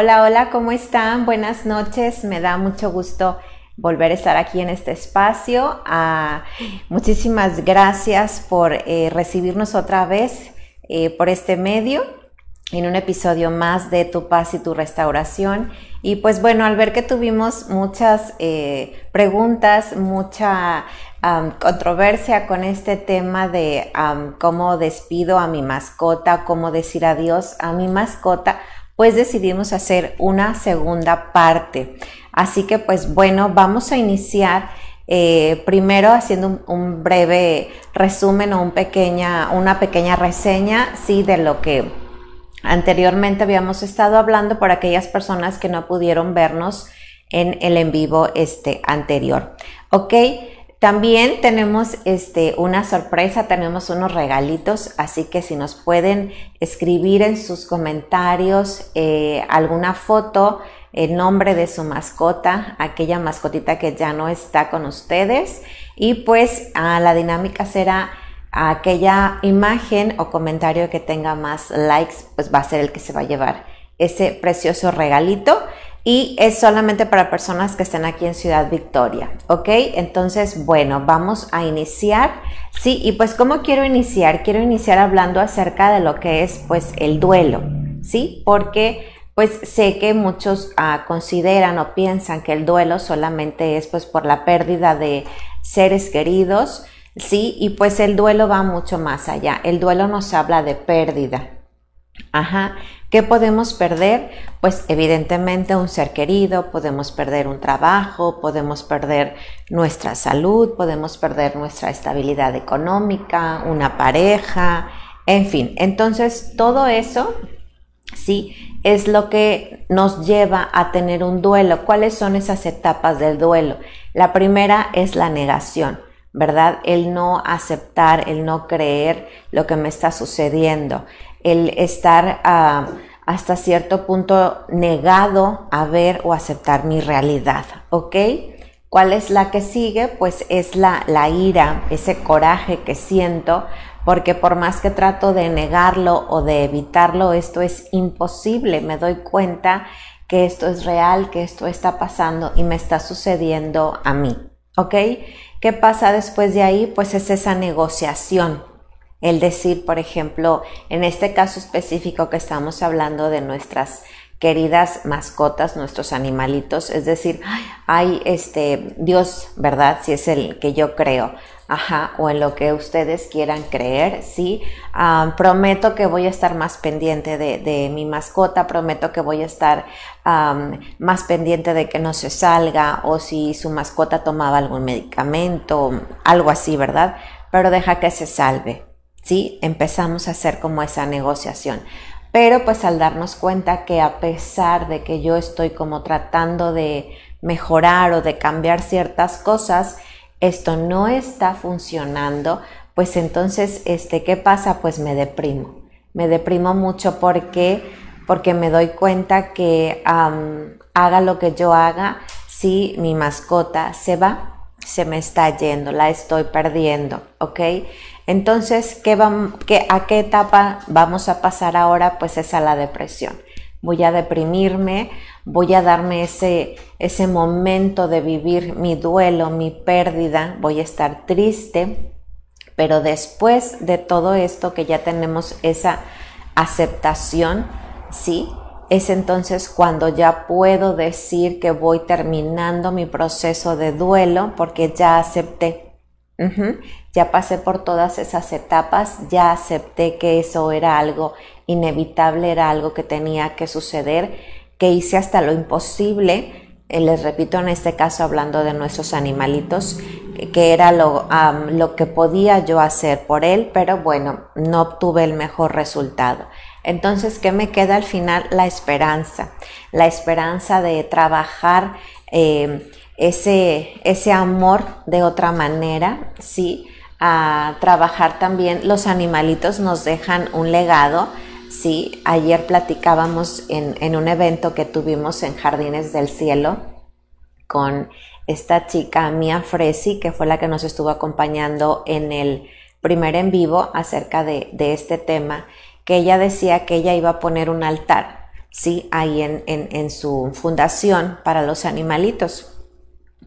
Hola, hola, ¿cómo están? Buenas noches, me da mucho gusto volver a estar aquí en este espacio. Ah, muchísimas gracias por eh, recibirnos otra vez eh, por este medio en un episodio más de Tu paz y tu restauración. Y pues bueno, al ver que tuvimos muchas eh, preguntas, mucha controversia con este tema de cómo despido a mi mascota, cómo decir adiós a mi mascota, pues decidimos hacer una segunda parte. Así que pues bueno, vamos a iniciar eh, primero haciendo un, breve resumen o un pequeña, una pequeña reseña, sí, de lo que anteriormente habíamos estado hablando por aquellas personas que no pudieron vernos en el en vivo este anterior. Ok, también tenemos este, una sorpresa, tenemos unos regalitos, así que si nos pueden escribir en sus comentarios eh, alguna foto, el nombre de su mascota, aquella mascotita que ya no está con ustedes, y pues ah, la dinámica será aquella imagen o comentario que tenga más likes, pues va a ser el que se va a llevar ese precioso regalito y es solamente para personas que estén aquí en Ciudad Victoria, ¿ok? Entonces, bueno, vamos a iniciar. Sí, y pues ¿cómo quiero iniciar? Quiero iniciar hablando acerca de lo que es pues el duelo, ¿sí? Porque pues sé que muchos ah, consideran o piensan que el duelo solamente es pues por la pérdida de seres queridos, ¿sí? Y pues el duelo va mucho más allá. El duelo nos habla de pérdida. Ajá. ¿Qué podemos perder? Pues evidentemente un ser querido, podemos perder un trabajo, podemos perder nuestra salud, podemos perder nuestra estabilidad económica, una pareja, en fin. Entonces, todo eso, sí, es lo que nos lleva a tener un duelo. ¿Cuáles son esas etapas del duelo? La primera es la negación. ¿verdad? El no aceptar, el no creer lo que me está sucediendo el estar ah, hasta cierto punto negado a ver o aceptar mi realidad, ¿ok? ¿Cuál es la que sigue? Pues es la, la ira, ese coraje que siento, porque por más que trato de negarlo o de evitarlo, esto es imposible. Me doy cuenta que esto es real, que esto está pasando y me está sucediendo a mí. ¿Ok? ¿Qué pasa después de ahí? Pues es esa negociación. El decir, por ejemplo, en este caso específico que estamos hablando de nuestras queridas mascotas, nuestros animalitos, es decir, hay este Dios, ¿verdad? Si es el que yo creo, ajá, o en lo que ustedes quieran creer, sí. Ah, prometo que voy a estar más pendiente de, mi mascota, prometo que voy a estar más pendiente de que no se salga, o si su mascota tomaba algún medicamento, algo así, ¿verdad? Pero deja que se salve, ¿sí? Empezamos a hacer como esa negociación. Pero pues al darnos cuenta que a pesar de que yo estoy como tratando de mejorar o de cambiar ciertas cosas, esto no está funcionando, pues entonces, este, ¿qué pasa? Pues me deprimo. Me deprimo mucho porque, porque me doy cuenta que haga lo que yo haga, si mi mascota se va, se me está yendo, la estoy perdiendo, ¿ok? Entonces, ¿qué ¿a qué etapa vamos a pasar ahora? Pues es a la depresión. Voy a deprimirme, voy a darme ese, ese momento de vivir mi duelo, mi pérdida, voy a estar triste, pero después de todo esto que ya tenemos esa aceptación, ¿sí? Es entonces cuando ya puedo decir que voy terminando mi proceso de duelo porque ya acepté ya pasé por todas esas etapas, ya acepté que eso era algo inevitable, era algo que tenía que suceder, que hice hasta lo imposible. Eh, les repito, en este caso hablando de nuestros animalitos, que era lo, lo que podía yo hacer por él, pero bueno, no obtuve el mejor resultado. Entonces, ¿qué me queda al final? La esperanza, la esperanza de trabajar eh, ese, ese amor de otra manera, ¿sí? A trabajar también, los animalitos nos dejan un legado, ¿sí? Ayer platicábamos en, un evento que tuvimos en Jardines del Cielo con esta chica Mia Fresi, que fue la que nos estuvo acompañando en el primer en vivo acerca de, este tema, que ella decía que ella iba a poner un altar sí, ahí en, su fundación para los animalitos.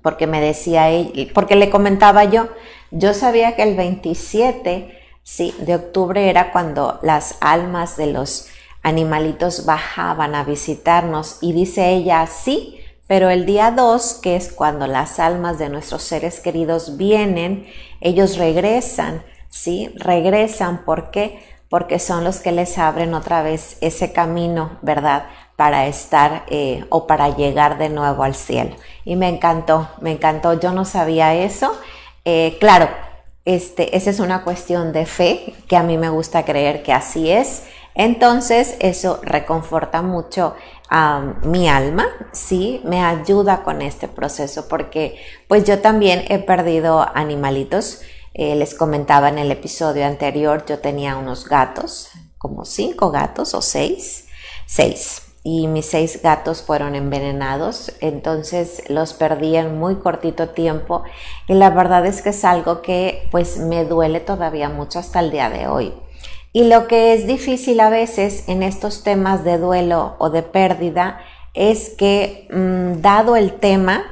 Porque me decía él, porque le comentaba yo, yo sabía que el 27 sí, de octubre era cuando las almas de los animalitos bajaban a visitarnos y dice ella, sí, pero el día 2, que es cuando las almas de nuestros seres queridos vienen, ellos regresan, ¿sí? Regresan, ¿por qué? Porque son los que les abren otra vez ese camino, ¿verdad? Para estar eh, o para llegar de nuevo al cielo. Y me encantó, me encantó, yo no sabía eso. Eh, claro, este, esa es una cuestión de fe, que a mí me gusta creer que así es. Entonces eso reconforta mucho a mi alma, sí, me ayuda con este proceso porque pues yo también he perdido animalitos. Eh, les comentaba en el episodio anterior, yo tenía unos gatos, como cinco gatos o seis, seis. Y mis seis gatos fueron envenenados, entonces los perdí en muy cortito tiempo y la verdad es que es algo que pues me duele todavía mucho hasta el día de hoy. Y lo que es difícil a veces en estos temas de duelo o de pérdida es que mm, dado el tema,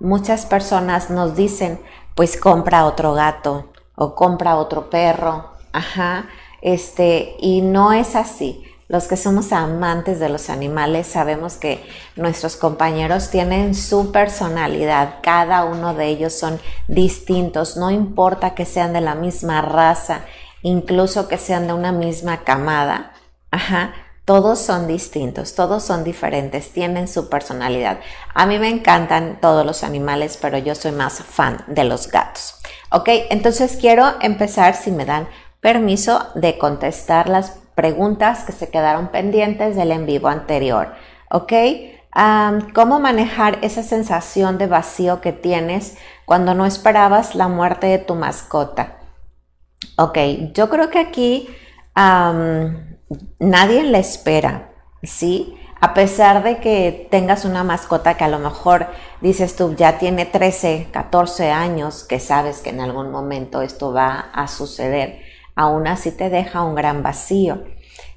muchas personas nos dicen, pues compra otro gato o compra otro perro, ajá, este, y no es así. Los que somos amantes de los animales sabemos que nuestros compañeros tienen su personalidad, cada uno de ellos son distintos, no importa que sean de la misma raza, incluso que sean de una misma camada, ajá, todos son distintos, todos son diferentes, tienen su personalidad. A mí me encantan todos los animales, pero yo soy más fan de los gatos. Ok, entonces quiero empezar, si me dan permiso, de contestar las preguntas que se quedaron pendientes del en vivo anterior. Ok, ¿cómo manejar esa sensación de vacío que tienes cuando no esperabas la muerte de tu mascota? Ok, yo creo que aquí nadie la espera, ¿sí? A pesar de que tengas una mascota que a lo mejor dices tú ya tiene 13, 14 años, que sabes que en algún momento esto va a suceder, aún así te deja un gran vacío.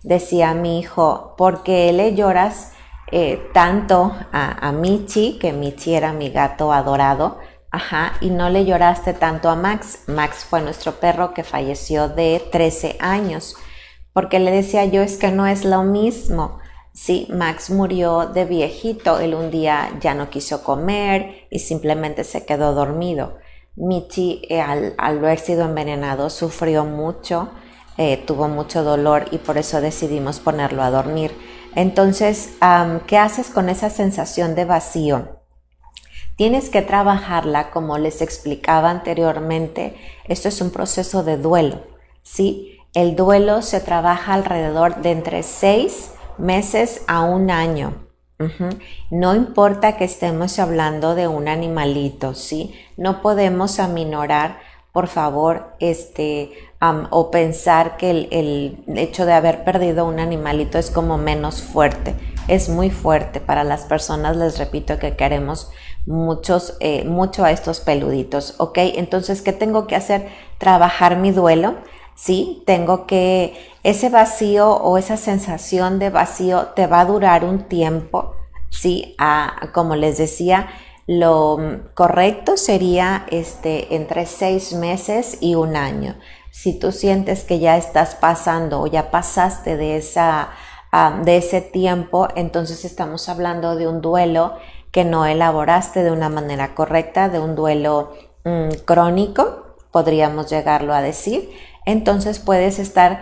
Decía mi hijo, ¿por qué le lloras eh, tanto a, a Michi, que Michi era mi gato adorado, Ajá, y no le lloraste tanto a Max. Max fue nuestro perro que falleció de 13 años, porque le decía yo es que no es lo mismo. Sí, Max murió de viejito, él un día ya no quiso comer y simplemente se quedó dormido. Michi, eh, al, haber sido envenenado, sufrió mucho, eh, tuvo mucho dolor y por eso decidimos ponerlo a dormir. Entonces, ¿qué haces con esa sensación de vacío? Tienes que trabajarla como les explicaba anteriormente. Esto es un proceso de duelo, ¿sí? El duelo se trabaja alrededor de entre seis meses a un año. No importa que estemos hablando de un animalito, ¿sí? No podemos aminorar, por favor, este, o pensar que el, hecho de haber perdido un animalito es como menos fuerte. Es muy fuerte para las personas, les repito, que queremos muchos, eh, mucho a estos peluditos, ¿ok? Entonces, ¿qué tengo que hacer? Trabajar mi duelo, ¿sí? Tengo que, ese vacío o esa sensación de vacío te va a durar un tiempo, ¿sí? como les decía, lo correcto sería este, entre seis meses y un año. Si tú sientes que ya estás pasando o ya pasaste de, esa, de ese tiempo, entonces estamos hablando de un duelo que no elaboraste de una manera correcta, de un duelo mm, crónico, podríamos llegarlo a decir. Entonces puedes estar,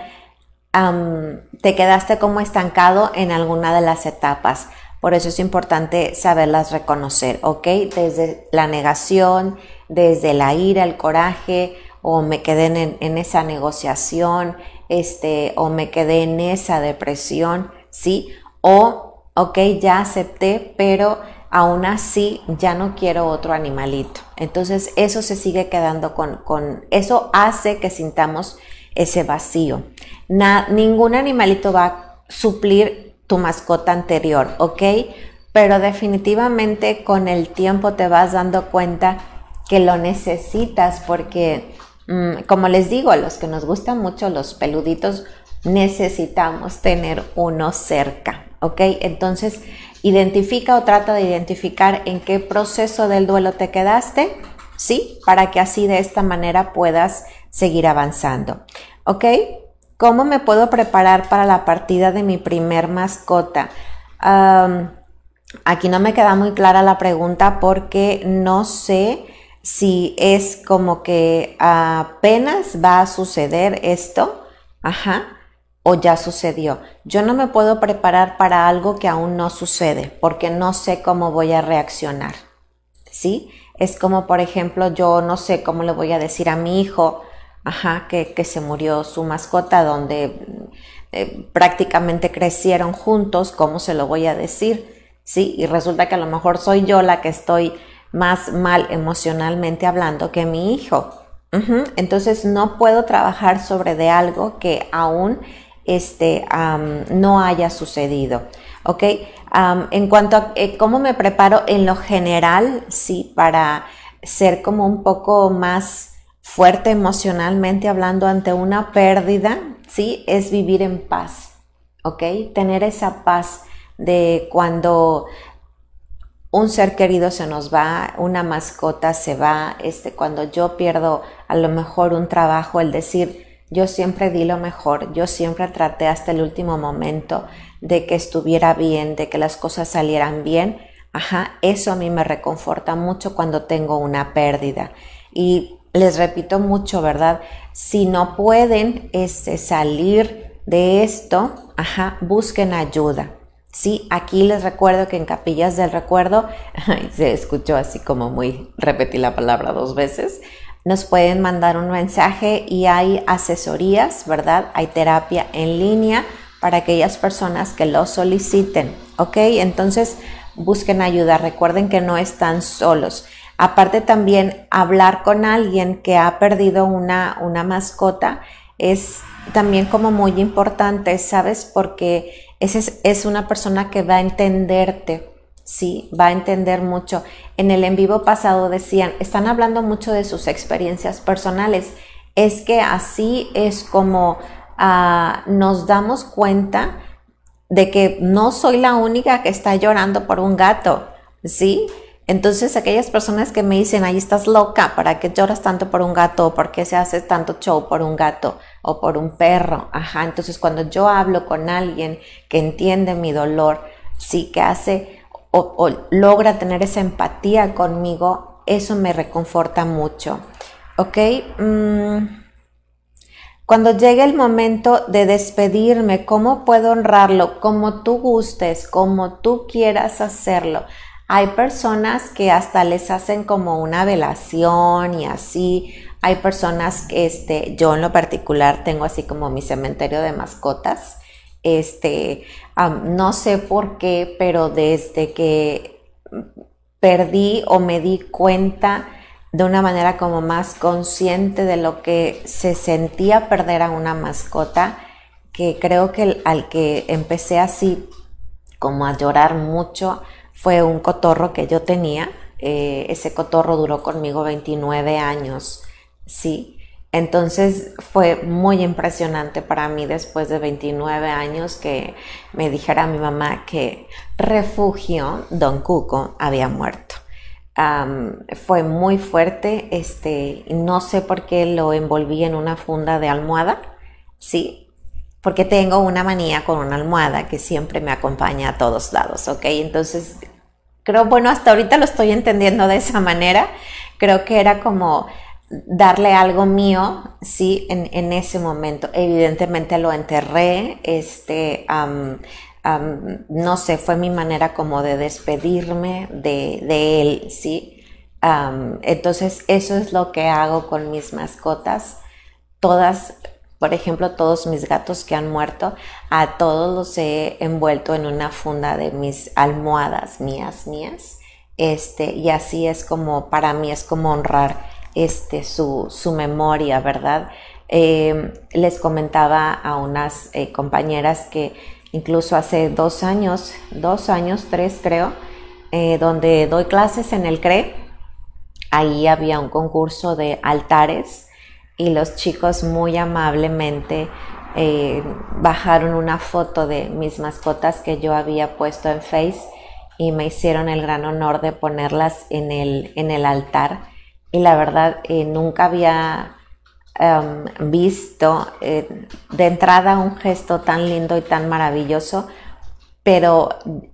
te quedaste como estancado en alguna de las etapas. Por eso es importante saberlas reconocer, ¿ok? Desde la negación, desde la ira, el coraje, o me quedé en, en esa negociación, este, o me quedé en esa depresión, ¿sí? O, ok, ya acepté, pero aún así ya no quiero otro animalito. Entonces eso se sigue quedando con, eso hace que sintamos ese vacío. ningún animalito va a suplir tu mascota anterior, ¿ok? Pero definitivamente con el tiempo te vas dando cuenta que lo necesitas porque, mm, como les digo, a los que nos gustan mucho los peluditos, necesitamos tener uno cerca, ¿ok? Entonces, identifica o trata de identificar en qué proceso del duelo te quedaste, ¿sí? Para que así de esta manera puedas seguir avanzando, ¿ok? ¿Cómo me puedo preparar para la partida de mi primer mascota? aquí no me queda muy clara la pregunta porque no sé si es como que apenas va a suceder esto, ajá, o ya sucedió. Yo no me puedo preparar para algo que aún no sucede porque no sé cómo voy a reaccionar. ¿Sí? Es como, por ejemplo, yo no sé cómo le voy a decir a mi hijo, ajá, que, se murió su mascota, donde eh, prácticamente crecieron juntos, ¿cómo se lo voy a decir? ¿Sí? Y resulta que a lo mejor soy yo la que estoy más mal emocionalmente hablando que mi hijo. Entonces no puedo trabajar sobre de algo que aún este, no haya sucedido. ¿Ok? en cuanto a eh, cómo me preparo en lo general, sí, para ser como un poco más fuerte emocionalmente hablando ante una pérdida, sí, es vivir en paz. ¿Ok? Tener esa paz de cuando un ser querido se nos va, una mascota se va, este, cuando yo pierdo a lo mejor un trabajo, el decir, yo siempre di lo mejor, yo siempre traté hasta el último momento de que estuviera bien, de que las cosas salieran bien. Ajá, eso a mí me reconforta mucho cuando tengo una pérdida. Y les repito mucho, ¿verdad? Si no pueden este, salir de esto, ajá, busquen ayuda. Sí, aquí les recuerdo que en Capillas del Recuerdo, se escuchó así como muy, repetí la palabra dos veces, nos pueden mandar un mensaje y hay asesorías, ¿verdad? Hay terapia en línea para aquellas personas que lo soliciten, ¿ok? Entonces busquen ayuda, recuerden que no están solos. Aparte también hablar con alguien que ha perdido una, una mascota es también como muy importante, ¿sabes? Porque es, es una persona que va a entenderte, sí, va a entender mucho. En el en vivo pasado decían, están hablando mucho de sus experiencias personales. Es que así es como ah, nos damos cuenta de que no soy la única que está llorando por un gato, ¿sí? Entonces, aquellas personas que me dicen, ahí estás loca, ¿para qué lloras tanto por un gato? ¿O por qué se hace tanto show por un gato o por un perro? Ajá, entonces cuando yo hablo con alguien que entiende mi dolor, sí que hace o, logra tener esa empatía conmigo, eso me reconforta mucho. ¿Ok? Mm, cuando llegue el momento de despedirme, ¿cómo puedo honrarlo? Como tú gustes, como tú quieras hacerlo. Hay personas que hasta les hacen como una velación y así. Hay personas que, este, yo en lo particular tengo así como mi cementerio de mascotas este, no sé por qué, pero desde que perdí o me di cuenta de una manera como más consciente de lo que se sentía perder a una mascota, que creo que al que empecé así como a llorar mucho fue un cotorro que yo tenía. Eh, ese cotorro duró conmigo 29 años, sí. Entonces fue muy impresionante para mí después de 29 años que me dijera mi mamá que refugio Don Cuco había muerto. fue muy fuerte, este, no sé por qué lo envolví en una funda de almohada, sí, porque tengo una manía con una almohada que siempre me acompaña a todos lados, ¿ok? Entonces, creo, bueno, hasta ahorita lo estoy entendiendo de esa manera, creo que era como darle algo mío, sí, en, ese momento. Evidentemente lo enterré, este, no sé, fue mi manera como de despedirme de, él, sí. entonces, eso es lo que hago con mis mascotas. Todas, por ejemplo, todos mis gatos que han muerto, a todos los he envuelto en una funda de mis almohadas mías, mías. Este, y así es como, para mí es como honrar este, su, su memoria, ¿verdad? Eh, les comentaba a unas eh, compañeras que incluso hace dos años, dos años, tres creo, eh, donde doy clases en el CRE, ahí había un concurso de altares y los chicos muy amablemente bajaron una foto de mis mascotas que yo había puesto en Face y me hicieron el gran honor de ponerlas en el, en el altar. Y la verdad, eh, nunca había em, visto eh, de entrada un gesto tan lindo y tan maravilloso, pero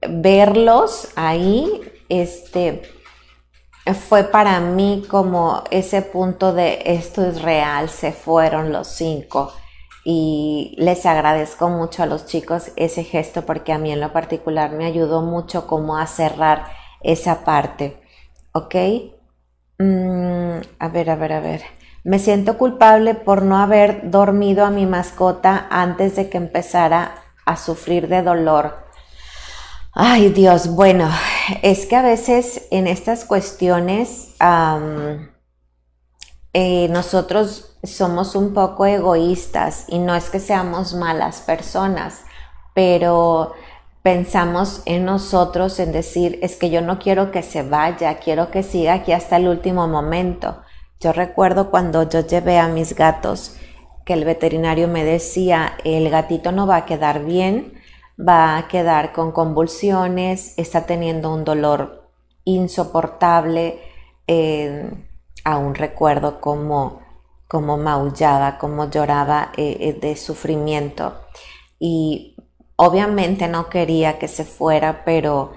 verlos ahí, este, fue para mí como ese punto de esto es real, se fueron los cinco y les agradezco mucho a los chicos ese gesto porque a mí en lo particular me ayudó mucho como a cerrar esa parte, ¿ok? Mm, a ver, a ver, a ver. Me siento culpable por no haber dormido a mi mascota antes de que empezara a sufrir de dolor Ay Dios, bueno, es que a veces en estas cuestiones eh, nosotros somos un poco egoístas y no es que seamos malas personas, pero pensamos en nosotros en decir, es que yo no quiero que se vaya, quiero que siga aquí hasta el último momento. Yo recuerdo cuando yo llevé a mis gatos que el veterinario me decía, el gatito no va a quedar bien va a quedar con convulsiones, está teniendo un dolor insoportable. Eh, aún recuerdo cómo, cómo maullaba, cómo lloraba eh, eh, de sufrimiento. Y obviamente no quería que se fuera, pero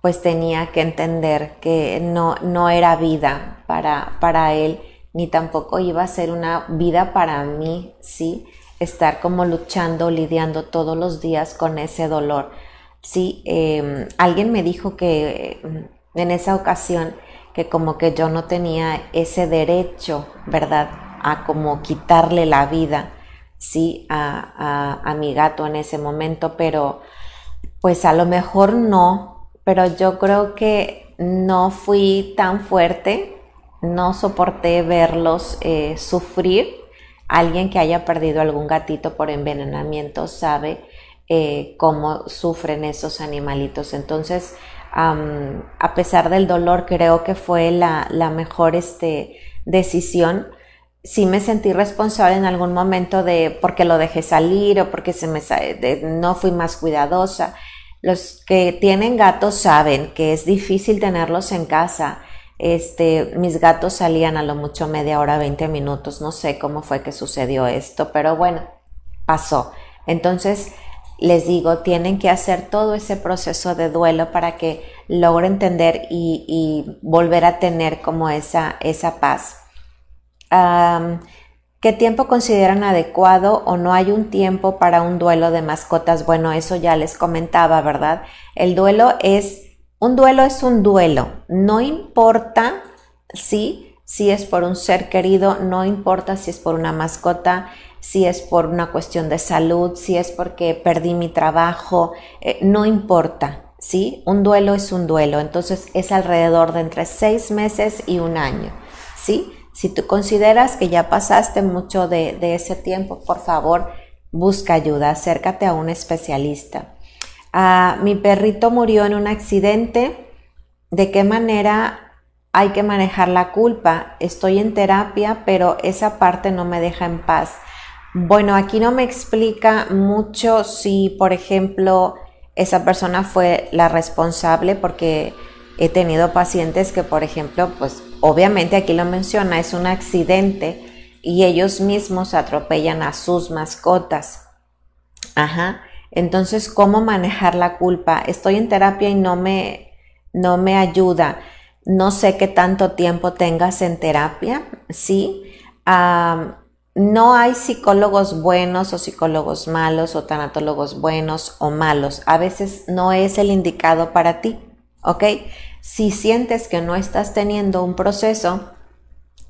pues tenía que entender que no, no era vida para, para él, ni tampoco iba a ser una vida para mí, ¿sí? estar como luchando, lidiando todos los días con ese dolor. Sí, em, alguien me dijo que mm, en esa ocasión que como que yo no tenía ese derecho, ¿verdad? A como quitarle la vida, sí, a, a mi gato en ese momento, pero pues a lo mejor no, pero yo creo que no fui tan fuerte, no soporté verlos eh, sufrir Alguien que haya perdido algún gatito por envenenamiento sabe eh, cómo sufren esos animalitos. Entonces, a pesar del dolor, creo que fue la, mejor este, decisión. Sí me sentí responsable en algún momento de porque lo dejé salir o porque se me no fui más cuidadosa. Los que tienen gatos saben que es difícil tenerlos en casa este, mis gatos salían a lo mucho media hora, 20 minutos. No sé cómo fue que sucedió esto, pero bueno, pasó. Entonces, les digo, tienen que hacer todo ese proceso de duelo para que logre entender y, volver a tener como esa, esa paz. ¿Qué tiempo consideran adecuado o no hay un tiempo para un duelo de mascotas? Bueno, eso ya les comentaba, ¿verdad? El duelo es un duelo es un duelo, no importa si, si es por un ser querido, no importa si es por una mascota, si es por una cuestión de salud, si es porque perdí mi trabajo, eh, no importa, ¿sí? Un duelo es un duelo, entonces es alrededor de entre seis meses y un año, ¿sí? Si tú consideras que ya pasaste mucho de, ese tiempo, por favor, busca ayuda, acércate a un especialista. Ah, mi perrito murió en un accidente, ¿de qué manera hay que manejar la culpa? Estoy en terapia, pero esa parte no me deja en paz. Bueno, aquí no me explica mucho si, por ejemplo, esa persona fue la responsable porque he tenido pacientes que, por ejemplo, pues obviamente aquí lo menciona, es un accidente y ellos mismos atropellan a sus mascotas. Ajá. Entonces, ¿cómo manejar la culpa? Estoy en terapia y no me, no me ayuda. No sé qué tanto tiempo tengas en terapia, ¿sí? no hay psicólogos buenos o psicólogos malos o tanatólogos buenos o malos. A veces no es el indicado para ti, ¿ok? Si sientes que no estás teniendo un proceso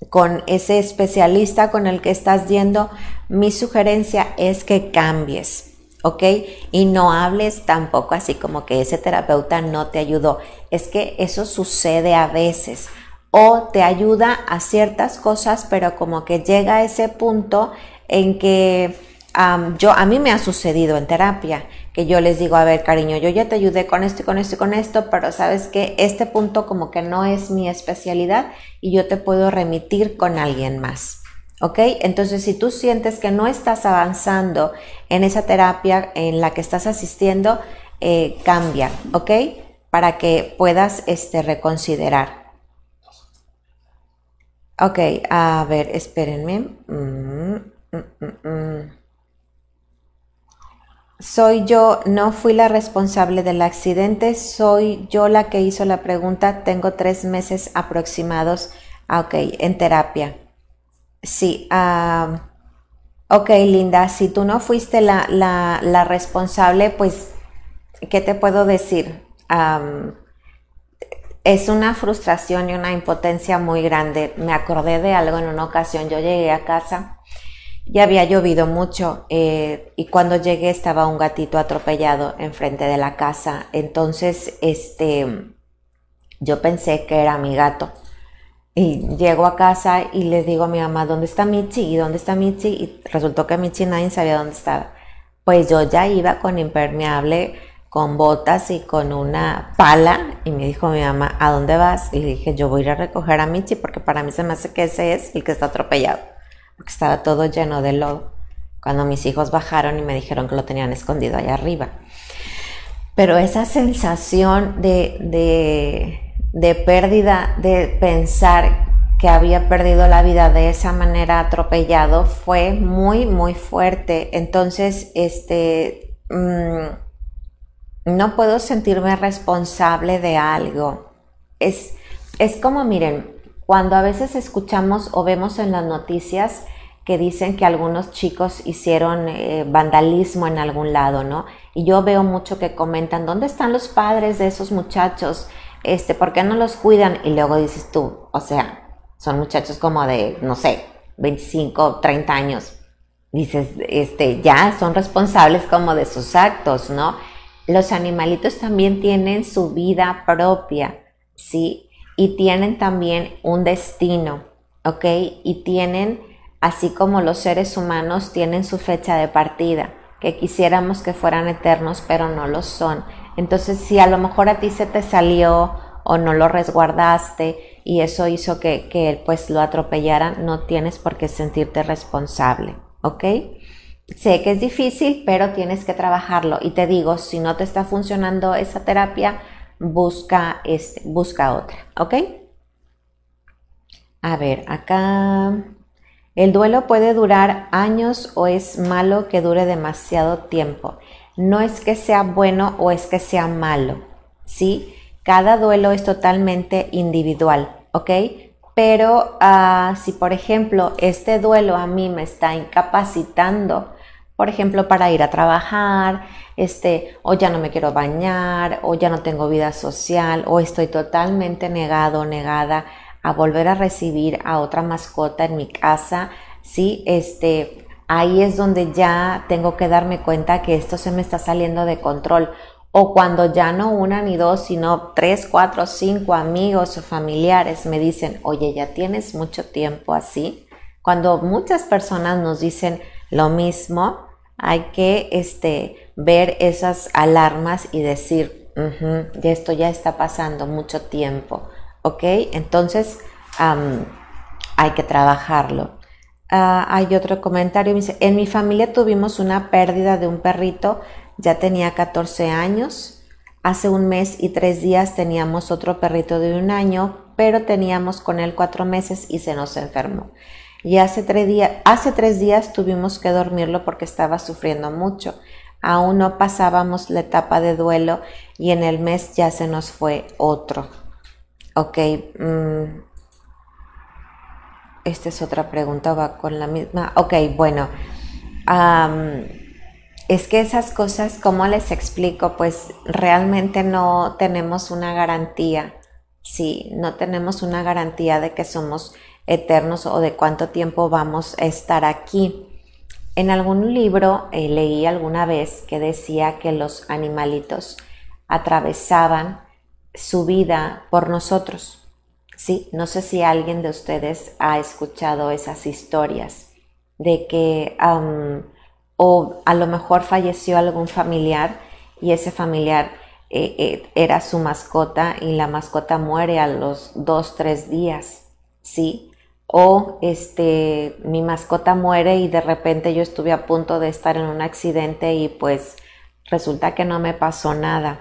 con ese especialista con el que estás yendo, mi sugerencia es que cambies. ¿ok? Y no hables tampoco así como que ese terapeuta no te ayudó. Es que eso sucede a veces. O te ayuda a ciertas cosas, pero como que llega a ese punto en que yo, a mí me ha sucedido en terapia, que yo les digo, a ver, cariño, yo ya te ayudé con esto y con esto y con esto, pero sabes que este punto como que no es mi especialidad y yo te puedo remitir con alguien más. ¿Ok? Entonces, si tú sientes que no estás avanzando en esa terapia en la que estás asistiendo, eh, cambia, ¿ok? Para que puedas este, reconsiderar. Ok, a ver, espérenme. Mm, mm, mm, soy yo, no fui la responsable del accidente, soy yo la que hizo la pregunta, tengo tres meses aproximados, ah, ok, en terapia. Sí, ok, Linda, si tú no fuiste la, la, responsable, pues, ¿qué te puedo decir? es una frustración y una impotencia muy grande. Me acordé de algo en una ocasión, yo llegué a casa ya había llovido mucho eh, y cuando llegué estaba un gatito atropellado enfrente de la casa. Entonces, este, yo pensé que era mi gato. Y llego a casa y le digo a mi mamá, ¿dónde está Michi? ¿Y dónde está Michi? Y resultó que Michi nadie sabía dónde estaba. Pues yo ya iba con impermeable, con botas y con una pala. Y me dijo mi mamá, ¿a dónde vas? Y le dije, yo voy a ir a recoger a Michi porque para mí se me hace que ese es el que está atropellado porque estaba todo lleno de lodo, cuando mis hijos bajaron y me dijeron que lo tenían escondido allá arriba. Pero esa sensación de, de, pérdida, de pensar que había perdido la vida de esa manera atropellado fue muy, muy fuerte. Entonces, este, mm, no puedo sentirme responsable de algo. Es, es como, miren, cuando a veces escuchamos o vemos en las noticias que dicen que algunos chicos hicieron eh, vandalismo en algún lado, ¿no? Y yo veo mucho que comentan, ¿dónde están los padres de esos muchachos? Este, ¿por qué no los cuidan? Y luego dices tú, o sea, son muchachos como de, no sé, 25, 30 años. Dices, este, ya son responsables como de sus actos, ¿no? Los animalitos también tienen su vida propia, ¿sí? Y tienen también un destino, ¿ok? Y tienen, así como los seres humanos tienen su fecha de partida, que quisiéramos que fueran eternos, pero no lo son. Entonces, si a lo mejor a ti se te salió o no lo resguardaste y eso hizo que, que pues lo atropellaran, no tienes por qué sentirte responsable, ¿ok? Sé que es difícil, pero tienes que trabajarlo. Y te digo, si no te está funcionando esa terapia, busca, este, busca otra, ¿ok? A ver, acá el duelo puede durar años o es malo que dure demasiado tiempo. No es que sea bueno o es que sea malo, ¿sí? Cada duelo es totalmente individual, ¿ok? Pero uh, si por ejemplo este duelo a mí me está incapacitando, por ejemplo, para ir a trabajar, este, o ya no me quiero bañar, o ya no tengo vida social, o estoy totalmente negado, negada a volver a recibir a otra mascota en mi casa, sí, este, ahí es donde ya tengo que darme cuenta que esto se me está saliendo de control. O cuando ya no una ni dos, sino tres, cuatro, cinco amigos o familiares me dicen, oye, ya tienes mucho tiempo así. Cuando muchas personas nos dicen lo mismo, hay que este, ver esas alarmas y decir, esto ya está pasando mucho tiempo, ¿ok? Entonces hay que trabajarlo. Ah, hay otro comentario, dice, en mi familia tuvimos una pérdida de un perrito, ya tenía 14 años, hace un mes y tres días teníamos otro perrito de un año, pero teníamos con él cuatro meses y se nos enfermó. Y hace tres, hace tres días tuvimos que dormirlo porque estaba sufriendo mucho. Aún no pasábamos la etapa de duelo y en el mes ya se nos fue otro. Ok. Mm, esta es otra pregunta, va con la misma. Ok, bueno. es que esas cosas, ¿cómo les explico? Pues realmente no tenemos una garantía. Sí, no tenemos una garantía de que somos eternos o de cuánto tiempo vamos a estar aquí. En algún libro eh, leí alguna vez que decía que los animalitos atravesaban su vida por nosotros. Sí, no sé si alguien de ustedes ha escuchado esas historias de que o a lo mejor falleció algún familiar y ese familiar eh, eh, era su mascota y la mascota muere a los dos, tres días, ¿sí? O este mi mascota muere y de repente yo estuve a punto de estar en un accidente y pues resulta que no me pasó nada.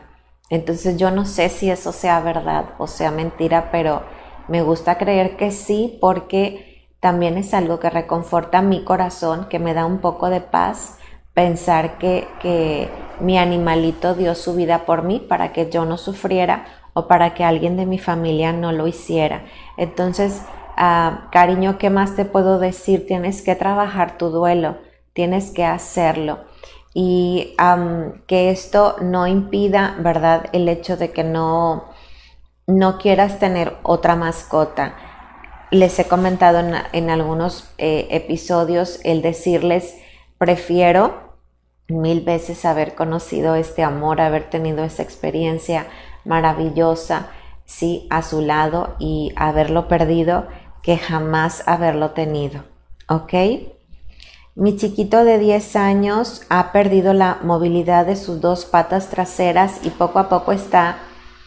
Entonces yo no sé si eso sea verdad o sea mentira, pero me gusta creer que sí porque también es algo que reconforta mi corazón, que me da un poco de paz pensar que, que mi animalito dio su vida por mí para que yo no sufriera o para que alguien de mi familia no lo hiciera. Entonces, ah, cariño, ¿qué más te puedo decir? Tienes que trabajar tu duelo, tienes que hacerlo. Y que esto no impida, ¿verdad? El hecho de que no, no quieras tener otra mascota. Les he comentado en, algunos eh, episodios el decirles, prefiero mil veces haber conocido este amor, haber tenido esa experiencia maravillosa, sí, a su lado y haberlo perdido que jamás haberlo tenido. ¿Ok? Mi chiquito de 10 años ha perdido la movilidad de sus dos patas traseras y poco a poco está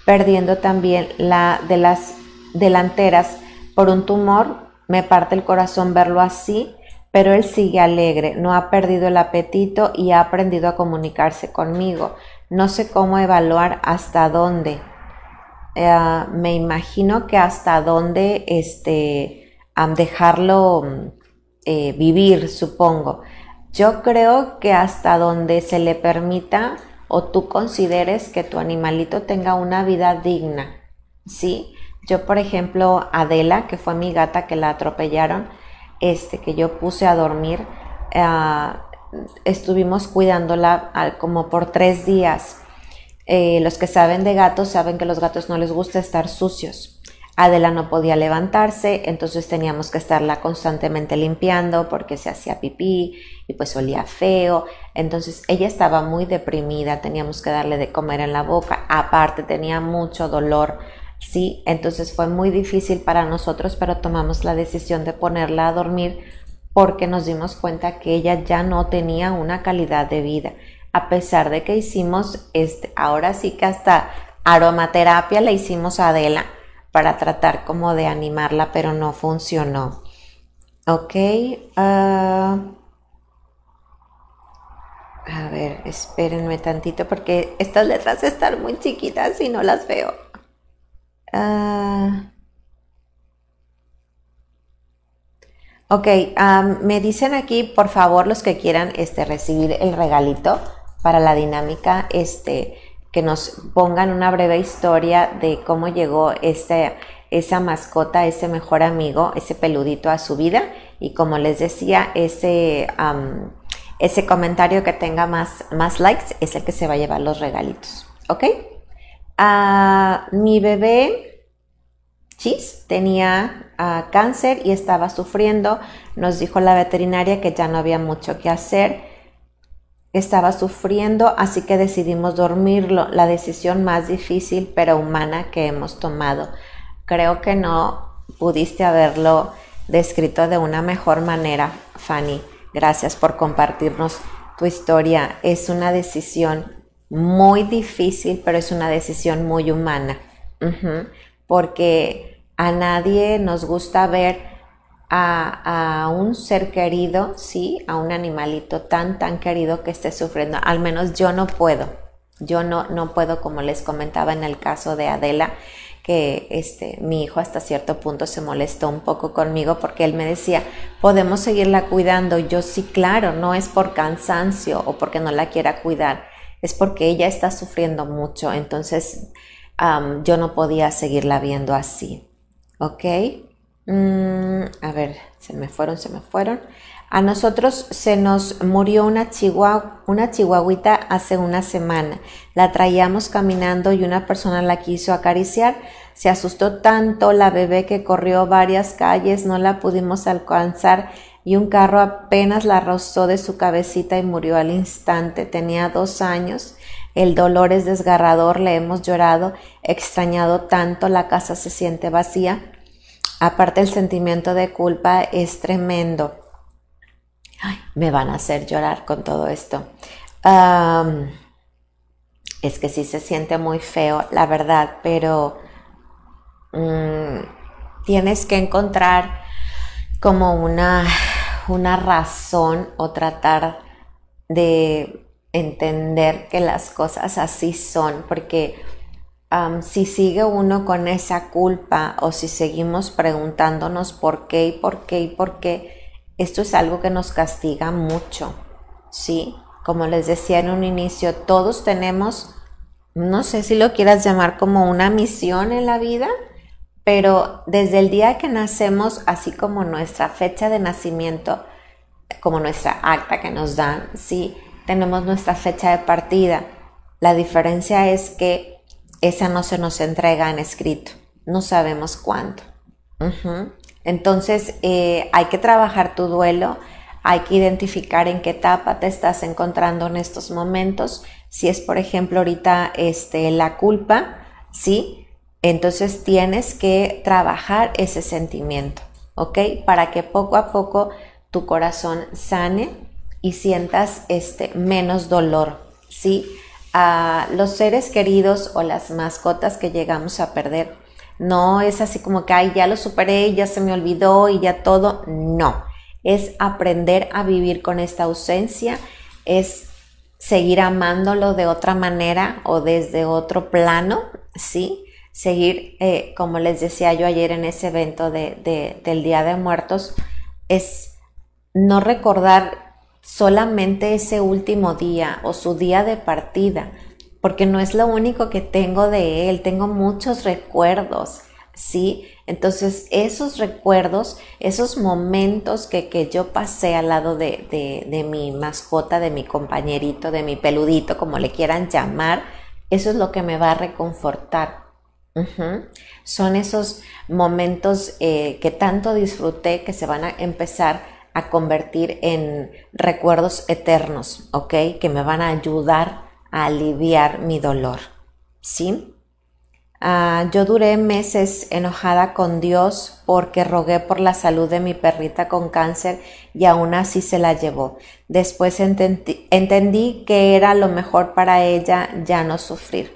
perdiendo también la de las delanteras por un tumor. Me parte el corazón verlo así, pero él sigue alegre, no ha perdido el apetito y ha aprendido a comunicarse conmigo. No sé cómo evaluar hasta dónde. Eh, me imagino que hasta dónde este, dejarlo eh, vivir, supongo. Yo creo que hasta donde se le permita o tú consideres que tu animalito tenga una vida digna. ¿Sí? Yo, por ejemplo, Adela, que fue mi gata que la atropellaron, este, que yo puse a dormir, eh, estuvimos cuidándola como por tres días. Eh, los que saben de gatos saben que los gatos no les gusta estar sucios. Adela no podía levantarse, entonces teníamos que estarla constantemente limpiando porque se hacía pipí y pues olía feo. Entonces ella estaba muy deprimida, teníamos que darle de comer en la boca, aparte tenía mucho dolor, sí, entonces fue muy difícil para nosotros, pero tomamos la decisión de ponerla a dormir porque nos dimos cuenta que ella ya no tenía una calidad de vida. A pesar de que hicimos, este, ahora sí que hasta aromaterapia le hicimos a Adela para tratar como de animarla, pero no funcionó. Ok. Ah, a ver, espérenme tantito porque estas letras están muy chiquitas y no las veo. Uh, Ok, me dicen aquí, por favor, los que quieran este, recibir el regalito para la dinámica, este, que nos pongan una breve historia de cómo llegó este, esa mascota, ese mejor amigo, ese peludito a su vida. Y como les decía, ese, ese comentario que tenga más, más likes es el que se va a llevar los regalitos. ¿Ok? Ah, mi bebé Chis tenía ah, cáncer y estaba sufriendo. Nos dijo la veterinaria que ya no había mucho que hacer. Estaba sufriendo, así que decidimos dormirlo. La decisión más difícil pero humana que hemos tomado. Creo que no pudiste haberlo descrito de una mejor manera, Fanny. Gracias por compartirnos tu historia. Es una decisión muy difícil, pero es una decisión muy humana. Porque a nadie nos gusta ver a, un ser querido, sí, a un animalito tan, tan querido que esté sufriendo. Al menos yo no puedo. Yo no, no puedo, como les comentaba en el caso de Adela, que este, mi hijo hasta cierto punto se molestó un poco conmigo porque él me decía, podemos seguirla cuidando. Yo sí, claro, no es por cansancio o porque no la quiera cuidar, es porque ella está sufriendo mucho. Entonces yo no podía seguirla viendo así. ¿ok? Mm, a ver, se me fueron, se me fueron. A nosotros se nos murió una, chihuahua, una chihuahuita hace una semana. La traíamos caminando y una persona la quiso acariciar. Se asustó tanto la bebé que corrió varias calles, no la pudimos alcanzar y un carro apenas la rozó de su cabecita y murió al instante. Tenía dos años. El dolor es desgarrador, le hemos llorado, extrañado tanto, la casa se siente vacía. Aparte el sentimiento de culpa es tremendo. me van a hacer llorar con todo esto. es que sí se siente muy feo, la verdad, pero mm, tienes que encontrar como una, una razón o tratar de entender que las cosas así son, porque si sigue uno con esa culpa o si seguimos preguntándonos por qué y por qué y por qué, esto es algo que nos castiga mucho, ¿sí? Como les decía en un inicio, todos tenemos, no sé si lo quieras llamar como una misión en la vida, pero desde el día que nacemos, así como nuestra fecha de nacimiento, como nuestra acta que nos dan, sí, tenemos nuestra fecha de partida. La diferencia es que esa no se nos entrega en escrito, no sabemos cuándo. Entonces eh, hay que trabajar tu duelo, hay que identificar en qué etapa te estás encontrando en estos momentos. Si es, por ejemplo, ahorita este, la culpa, ¿sí? Entonces tienes que trabajar ese sentimiento, ¿ok? Para que poco a poco tu corazón sane y sientas este, menos dolor, ¿sí? A los seres queridos o las mascotas que llegamos a perder. No es así como que, ay, ya lo superé, ya se me olvidó y ya todo. No, es aprender a vivir con esta ausencia, es seguir amándolo de otra manera o desde otro plano, ¿sí? Seguir, eh, como les decía yo ayer en ese evento del Día de Muertos, es no recordar solamente ese último día o su día de partida, porque no es lo único que tengo de él, tengo muchos recuerdos, ¿sí? Entonces esos recuerdos, esos momentos que, que yo pasé al lado de, de, mi mascota, de mi compañerito, de mi peludito, como le quieran llamar, eso es lo que me va a reconfortar. Son esos momentos eh, que tanto disfruté que se van a empezar a convertir en recuerdos eternos, ¿ok? Que me van a ayudar a aliviar mi dolor, ¿sí? Ah, yo duré meses enojada con Dios porque rogué por la salud de mi perrita con cáncer y aún así se la llevó. Después entendí, que era lo mejor para ella ya no sufrir.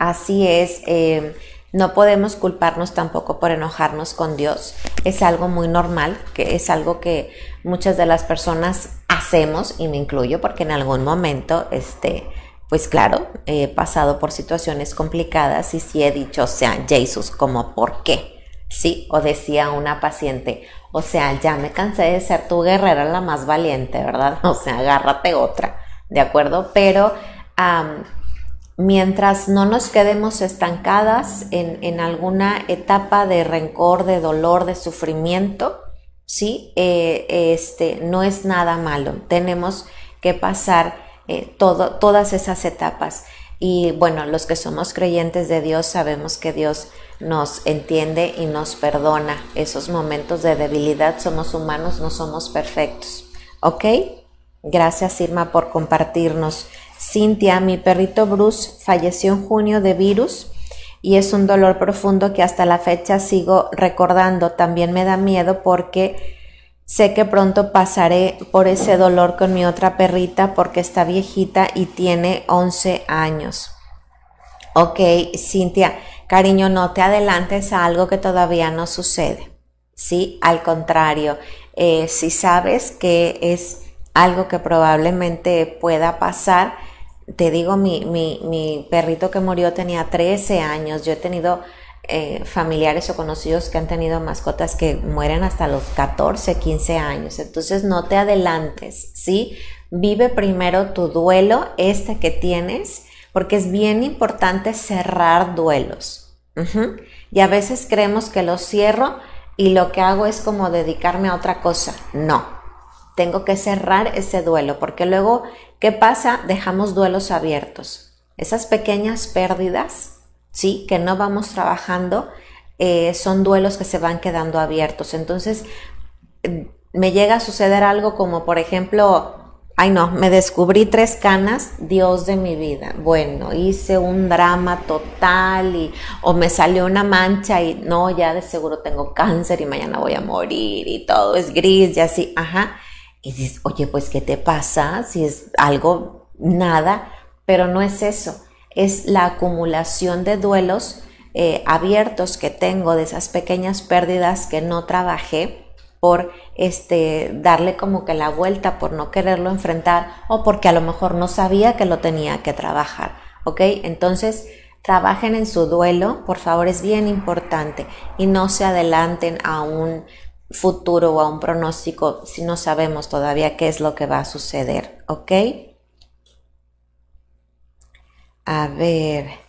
Así es, eh, no podemos culparnos tampoco por enojarnos con Dios. Es algo muy normal, que es algo que muchas de las personas hacemos, y me incluyo porque en algún momento, este, pues claro, he pasado por situaciones complicadas y sí he dicho, o sea, Jesús, como por qué? Sí, o decía una paciente, o sea, ya me cansé de ser tu guerrera la más valiente, ¿verdad? O sea, agárrate otra, ¿de acuerdo? Pero mientras no nos quedemos estancadas en, alguna etapa de rencor, de dolor, de sufrimiento, ¿sí? Eh, este, no es nada malo. Tenemos que pasar eh, todas esas etapas. Y bueno, los que somos creyentes de Dios sabemos que Dios nos entiende y nos perdona esos momentos de debilidad. Somos humanos, no somos perfectos. ¿Ok? Gracias Irma por compartirnos. Cintia, mi perrito Bruce falleció en junio de virus y es un dolor profundo que hasta la fecha sigo recordando. También me da miedo porque sé que pronto pasaré por ese dolor con mi otra perrita porque está viejita y tiene 11 años. Ok, Cintia, cariño, no te adelantes a algo que todavía no sucede. Sí, al contrario, eh, si sabes que es algo que probablemente pueda pasar. Te digo, mi, mi, mi perrito que murió tenía 13 años. Yo he tenido eh, familiares o conocidos que han tenido mascotas que mueren hasta los 14, 15 años. Entonces no te adelantes, ¿sí? Vive primero tu duelo, este que tienes, porque es bien importante cerrar duelos. Y a veces creemos que lo cierro y lo que hago es como dedicarme a otra cosa. No, tengo que cerrar ese duelo, porque luego, ¿qué pasa? Dejamos duelos abiertos. Esas pequeñas pérdidas, ¿sí? Que no vamos trabajando, eh, son duelos que se van quedando abiertos. Entonces, mm, me llega a suceder algo como, por ejemplo, ay no, me descubrí tres canas, Dios de mi vida. Bueno, hice un drama total y o me salió una mancha y no, ya de seguro tengo cáncer y mañana voy a morir y todo es gris y así, ajá. Y dices, oye, pues, ¿qué te pasa? Si es algo, nada, pero no es eso. Es la acumulación de duelos eh, abiertos que tengo, de esas pequeñas pérdidas que no trabajé por este, darle como que la vuelta, por no quererlo enfrentar o porque a lo mejor no sabía que lo tenía que trabajar. ¿Ok? Entonces, trabajen en su duelo, por favor, es bien importante y no se adelanten a un futuro o a un pronóstico si no sabemos todavía qué es lo que va a suceder. ¿Ok? A ver.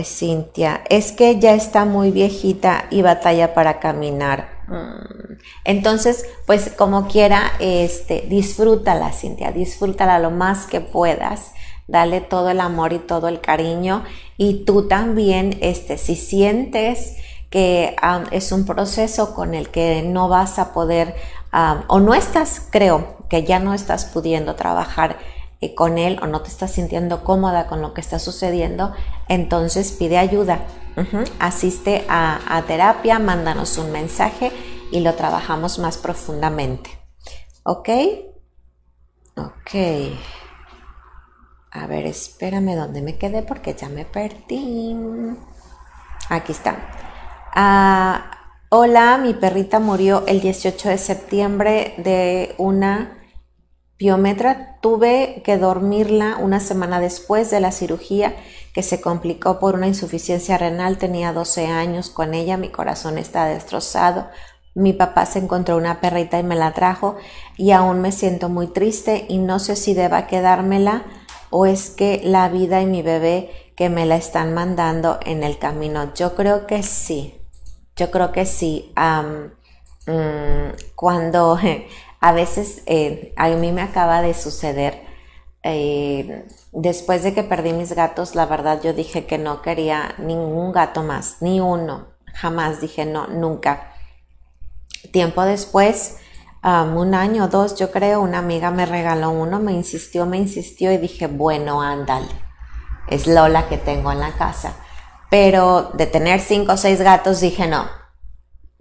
Cintia, es que ya está muy viejita y batalla para caminar. Mm. Entonces, pues como quiera, este, disfrútala, Cintia, disfrútala lo más que puedas. Dale todo el amor y todo el cariño. Y tú también, este, si sientes que es un proceso con el que no vas a poder, o no estás, creo, que ya no estás pudiendo trabajar eh, con él o no te estás sintiendo cómoda con lo que está sucediendo, entonces pide ayuda. Asiste a, terapia, mándanos un mensaje y lo trabajamos más profundamente. ¿Ok? Ok. A ver, espérame dónde me quedé porque ya me perdí. Aquí está. Ah, hola, mi perrita murió el 18 de septiembre de una Biometra tuve que dormirla una semana después de la cirugía que se complicó por una insuficiencia renal. Tenía 12 años con ella, mi corazón está destrozado. Mi papá se encontró una perrita y me la trajo y aún me siento muy triste y no sé si deba quedármela o es que la vida y mi bebé que me la están mandando en el camino. Yo creo que sí, yo creo que sí. Mm, cuando A veces eh, a mí me acaba de suceder, eh, después de que perdí mis gatos, la verdad yo dije que no quería ningún gato más, ni uno, jamás dije no, nunca. Tiempo después, un año o dos, yo creo, una amiga me regaló uno, me insistió, me insistió y dije, bueno, ándale, es Lola que tengo en la casa. Pero de tener cinco o seis gatos dije, no,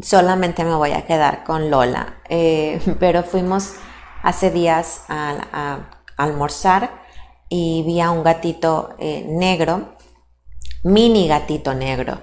solamente me voy a quedar con Lola. Eh, pero fuimos hace días a, almorzar y vi a un gatito eh, negro, mini gatito negro,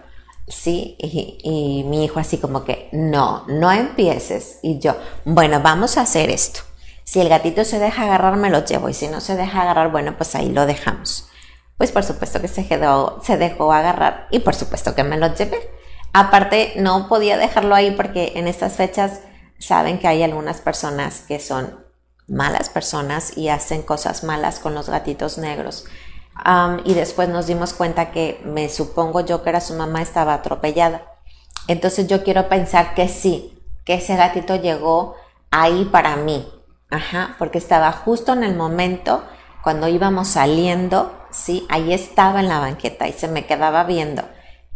¿sí? Y, y, mi hijo así como que, no, no empieces. Y yo, bueno, vamos a hacer esto. Si el gatito se deja agarrar, me lo llevo. Y si no se deja agarrar, bueno, pues ahí lo dejamos. Pues por supuesto que se, quedó, se dejó agarrar y por supuesto que me lo llevé. Aparte, no podía dejarlo ahí porque en estas fechas saben que hay algunas personas que son malas personas y hacen cosas malas con los gatitos negros. y después nos dimos cuenta que me supongo yo que era su mamá estaba atropellada. Entonces yo quiero pensar que sí, que ese gatito llegó ahí para mí. Ajá, porque estaba justo en el momento cuando íbamos saliendo, sí, ahí estaba en la banqueta y se me quedaba viendo.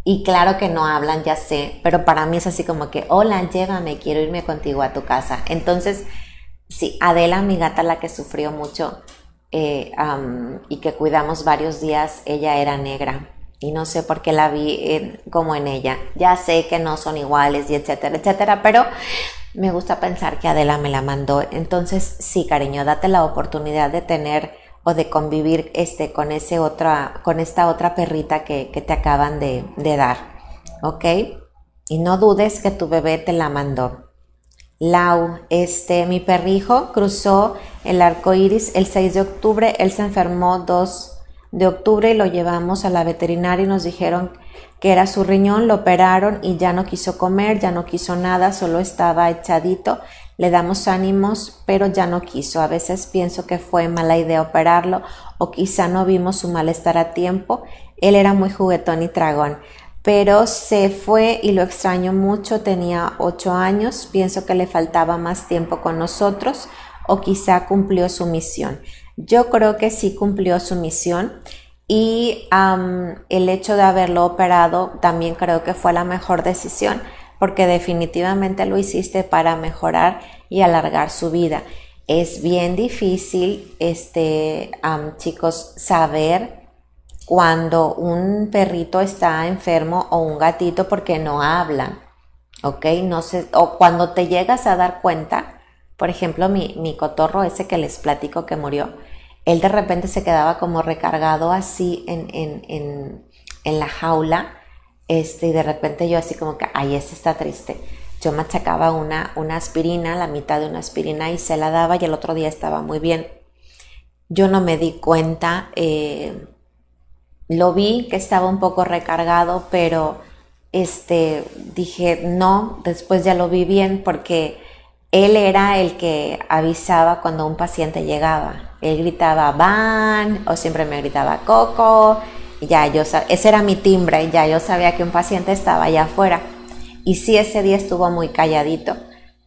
Y claro que no hablan, ya sé, pero para mí es así como que, hola, llégame, quiero irme contigo a tu casa. Entonces, sí, Adela, mi gata, la que sufrió mucho eh, y que cuidamos varios días, ella era negra. Y no sé por qué la vi como en ella. Ya sé que no son iguales y etcétera, etcétera, pero me gusta pensar que Adela me la mandó. Entonces, sí, cariño, date la oportunidad de tener o de convivir este, con, ese otra, con esta otra perrita que, te acaban de, dar. ¿Ok? Y no dudes que tu bebé te la mandó. Lau, este, mi perrijo cruzó el arco iris el 6 de octubre. Él se enfermó 2 de octubre y lo llevamos a la veterinaria y nos dijeron que era su riñón, lo operaron y ya no quiso comer, ya no quiso nada, solo estaba echadito le damos ánimos, pero ya no quiso. A veces pienso que fue mala idea operarlo o quizá no vimos su malestar a tiempo. Él era muy juguetón y tragón, pero se fue y lo extraño mucho. Tenía ocho años, pienso que le faltaba más tiempo con nosotros o quizá cumplió su misión. Yo creo que sí cumplió su misión y el hecho de haberlo operado también creo que fue la mejor decisión porque definitivamente lo hiciste para mejorar y alargar su vida. Es bien difícil, este, chicos, saber cuando un perrito está enfermo o un gatito porque no hablan, ¿ok? No sé, o cuando te llegas a dar cuenta, por ejemplo, mi, mi cotorro ese que les platico que murió, él de repente se quedaba como recargado así en, en, en, en la jaula este, y de repente yo así como que, ay, ese está triste. yo machacaba una, una aspirina, la mitad de una aspirina y se la daba y el otro día estaba muy bien. Yo no me di cuenta, eh, lo vi que estaba un poco recargado, pero este, dije no, después ya lo vi bien porque él era el que avisaba cuando un paciente llegaba. Él gritaba van o siempre me gritaba coco. Ya yo ese era mi timbre, ya yo sabía que un paciente estaba allá afuera. Y sí ese día estuvo muy calladito,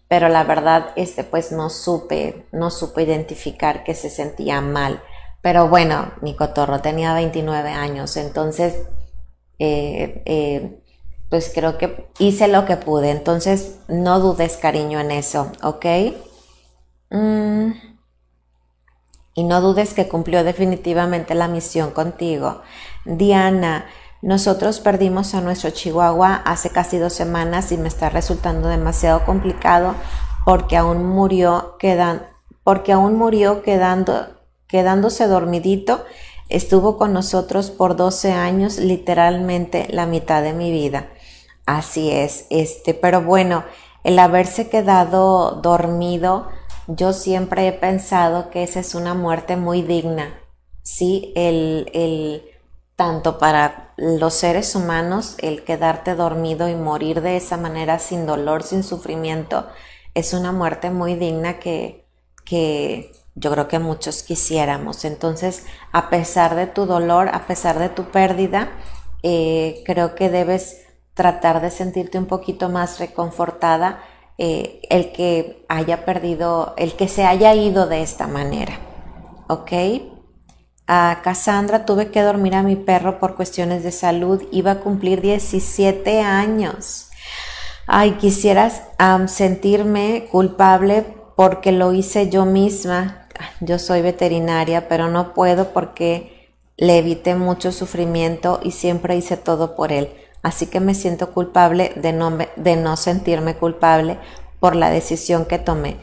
pero la verdad este pues no supe, no supe identificar que se sentía mal. Pero bueno, mi cotorro tenía 29 años, entonces eh, eh, pues creo que hice lo que pude. Entonces, no dudes, cariño, en eso, ¿ok? Mm. Y no dudes que cumplió definitivamente la misión contigo. Diana, nosotros perdimos a nuestro chihuahua hace casi dos semanas y me está resultando demasiado complicado porque aún murió, quedan, porque aún murió quedando, quedándose dormidito. Estuvo con nosotros por 12 años, literalmente la mitad de mi vida. Así es, este, pero bueno, el haberse quedado dormido, yo siempre he pensado que esa es una muerte muy digna, ¿sí? El, el, tanto para los seres humanos, el quedarte dormido y morir de esa manera sin dolor, sin sufrimiento, es una muerte muy digna que, que yo creo que muchos quisiéramos. Entonces, a pesar de tu dolor, a pesar de tu pérdida, eh, creo que debes tratar de sentirte un poquito más reconfortada eh, el que haya perdido, el que se haya ido de esta manera. ¿Ok? A Cassandra tuve que dormir a mi perro por cuestiones de salud. Iba a cumplir 17 años. Ay, quisieras sentirme culpable porque lo hice yo misma. Yo soy veterinaria, pero no puedo porque le evité mucho sufrimiento y siempre hice todo por él así que me siento culpable de no, de no sentirme culpable por la decisión que tomé.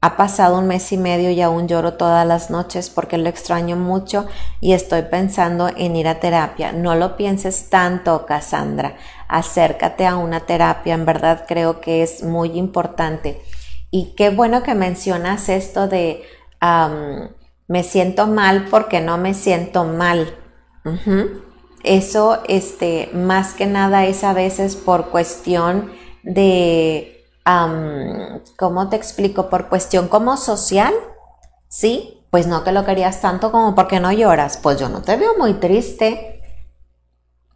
Ha pasado un mes y medio y aún lloro todas las noches porque lo extraño mucho y estoy pensando en ir a terapia. No lo pienses tanto, Cassandra. Acércate a una terapia. En verdad creo que es muy importante. Y qué bueno que mencionas esto de me siento mal porque no me siento mal. Eso, este, más que nada es a veces por cuestión de, ¿cómo te explico? Por cuestión como social, ¿sí? Pues no te lo querías tanto como porque no lloras. Pues yo no te veo muy triste.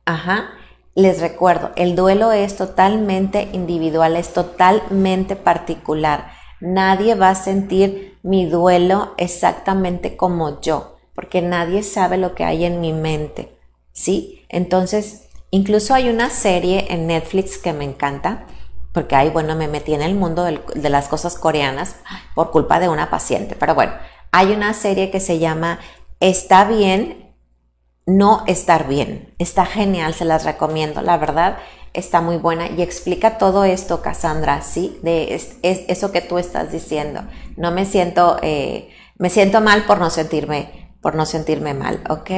Ajá. Les recuerdo, el duelo es totalmente individual, es totalmente particular. Nadie va a sentir mi duelo exactamente como yo, porque nadie sabe lo que hay en mi mente. ¿sí? Entonces, incluso hay una serie en Netflix que me encanta, porque ahí, bueno, me metí en el mundo de las cosas coreanas por culpa de una paciente, pero bueno, hay una serie que se llama Está bien, no estar bien. Está genial, se las recomiendo, la verdad está muy buena y explica todo esto, Cassandra, ¿sí? De es, eso que tú estás diciendo. No me siento, eh, me siento mal por no sentirme, por no sentirme mal, ¿ok?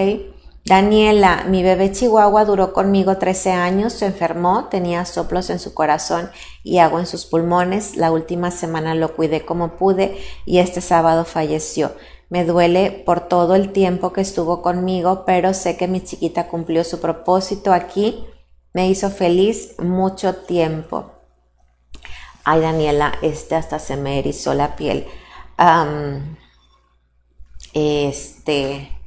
Daniela, mi bebé chihuahua duró conmigo 13 años, se enfermó, tenía soplos en su corazón y agua en sus pulmones. La última semana lo cuidé como pude y este sábado falleció. Me duele por todo el tiempo que estuvo conmigo, pero sé que mi chiquita cumplió su propósito aquí. Me hizo feliz mucho tiempo. Ay, Daniela, este hasta se me erizó la piel. este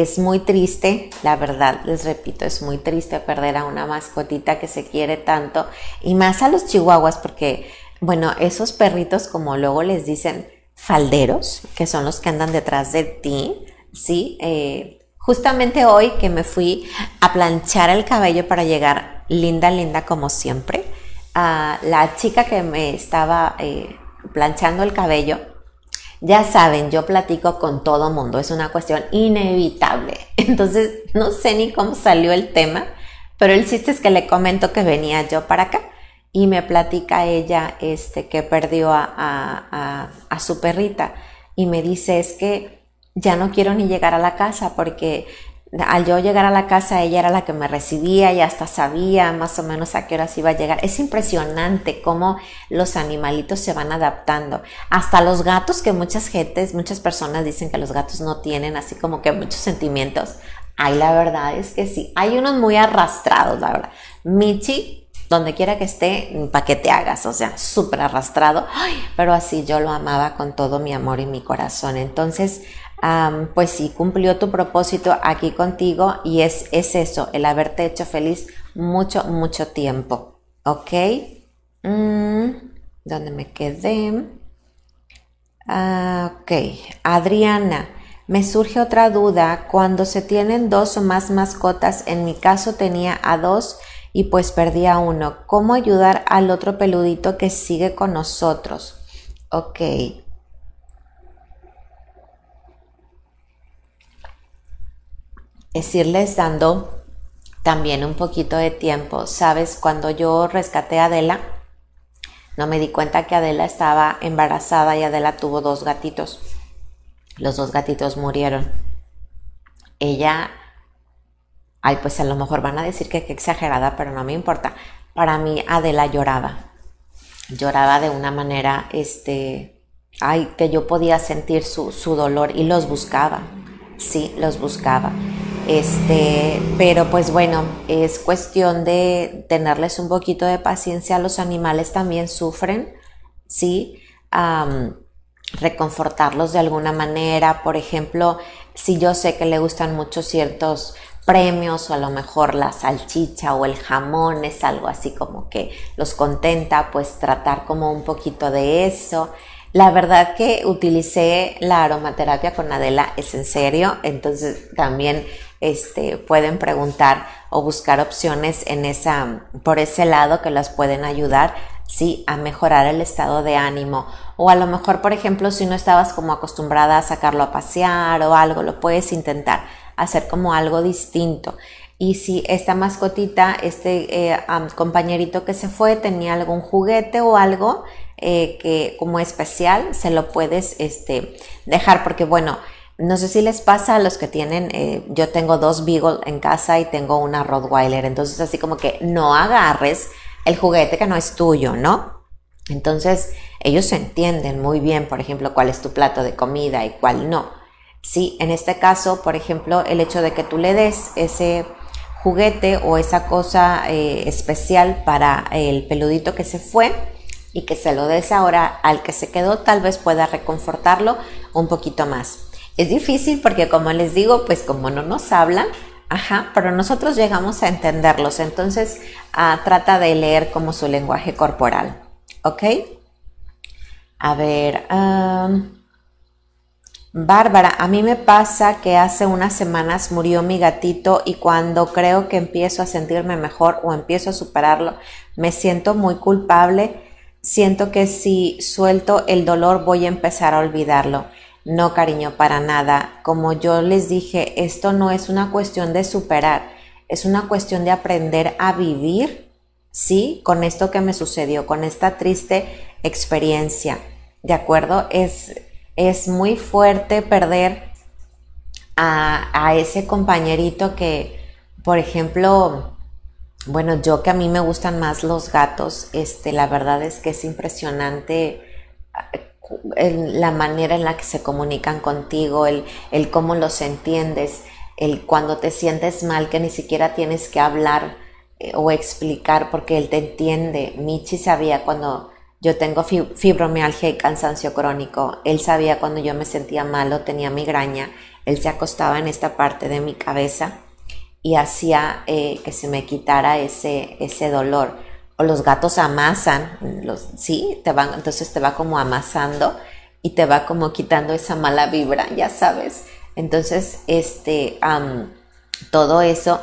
es muy triste, la verdad, les repito, es muy triste perder a una mascotita que se quiere tanto y más a los chihuahuas porque, bueno, esos perritos como luego les dicen falderos, que son los que andan detrás de ti, ¿sí? Eh, justamente hoy que me fui a planchar el cabello para llegar linda, linda como siempre, a la chica que me estaba eh, planchando el cabello, ya saben, yo platico con todo mundo, es una cuestión inevitable. Entonces, no sé ni cómo salió el tema, pero el chiste es que le comento que venía yo para acá y me platica ella este, que perdió a, a su perrita y me dice es que ya no quiero ni llegar a la casa porque al yo llegar a la casa, ella era la que me recibía y hasta sabía más o menos a qué horas iba a llegar. Es impresionante cómo los animalitos se van adaptando. Hasta los gatos, que muchas gentes, muchas personas dicen que los gatos no tienen así como que muchos sentimientos. Ay, la verdad es que sí. Hay unos muy arrastrados, la verdad. Michi, donde quiera que esté, para que te hagas, o sea, súper arrastrado. pero así yo lo amaba con todo mi amor y mi corazón. Entonces, pues sí, cumplió tu propósito aquí contigo y es, es eso, el haberte hecho feliz mucho, mucho tiempo. ¿Ok? Mm, ¿Dónde me quedé? Ah, ok, Adriana, me surge otra duda. Cuando se tienen dos o más mascotas, en mi caso tenía a dos y pues perdí a uno. ¿Cómo ayudar al otro peludito que sigue con nosotros? Ok. Es dando también un poquito de tiempo. Sabes, cuando yo rescaté a Adela, no me di cuenta que Adela estaba embarazada y Adela tuvo dos gatitos. Los dos gatitos murieron. Ella, ay, pues a lo mejor van a decir que qué exagerada, pero no me importa. Para mí Adela lloraba. Lloraba de una manera, este, ay, que yo podía sentir su, su dolor y los buscaba. Sí, los buscaba. Este, pero pues bueno, es cuestión de tenerles un poquito de paciencia. Los animales también sufren, ¿sí? reconfortarlos de alguna manera. Por ejemplo, si yo sé que le gustan mucho ciertos premios o a lo mejor la salchicha o el jamón es algo así como que los contenta, pues tratar como un poquito de eso. La verdad que utilicé la aromaterapia con Adela, es en serio, entonces también este, pueden preguntar o buscar opciones en esa, por ese lado que las pueden ayudar, sí, a mejorar el estado de ánimo. O a lo mejor, por ejemplo, si no estabas como acostumbrada a sacarlo a pasear o algo, lo puedes intentar hacer como algo distinto. Y si esta mascotita, este eh, compañerito que se fue, tenía algún juguete o algo eh, que como especial, se lo puedes este, dejar porque bueno, no sé si les pasa a los que tienen, eh, yo tengo dos Beagle en casa y tengo una Rottweiler, entonces así como que no agarres el juguete que no es tuyo, ¿no? Entonces ellos entienden muy bien, por ejemplo, cuál es tu plato de comida y cuál no. Sí, en este caso, por ejemplo, el hecho de que tú le des ese juguete o esa cosa eh, especial para el peludito que se fue y que se lo des ahora al que se quedó, tal vez pueda reconfortarlo un poquito más. Es difícil porque como les digo, pues como no nos hablan, ajá, pero nosotros llegamos a entenderlos, entonces ah, trata de leer como su lenguaje corporal, ¿ok? A ver, Bárbara, a mí me pasa que hace unas semanas murió mi gatito y cuando creo que empiezo a sentirme mejor o empiezo a superarlo, me siento muy culpable, siento que si suelto el dolor voy a empezar a olvidarlo. No, cariño, para nada. Como yo les dije, esto no es una cuestión de superar, es una cuestión de aprender a vivir, ¿sí? Con esto que me sucedió, con esta triste experiencia. ¿De acuerdo? Es, es muy fuerte perder a, a ese compañerito que, por ejemplo, bueno, yo que a mí me gustan más los gatos, este, la verdad es que es impresionante la manera en la que se comunican contigo, el, el cómo los entiendes, el cuando te sientes mal que ni siquiera tienes que hablar eh, o explicar porque él te entiende. Michi sabía cuando yo tengo fibromialgia y cansancio crónico, él sabía cuando yo me sentía mal o tenía migraña, él se acostaba en esta parte de mi cabeza y hacía eh, que se me quitara ese, ese dolor o los gatos amasan, los, sí, te van, entonces te va como amasando y te va como quitando esa mala vibra, ya sabes. Entonces, este, todo eso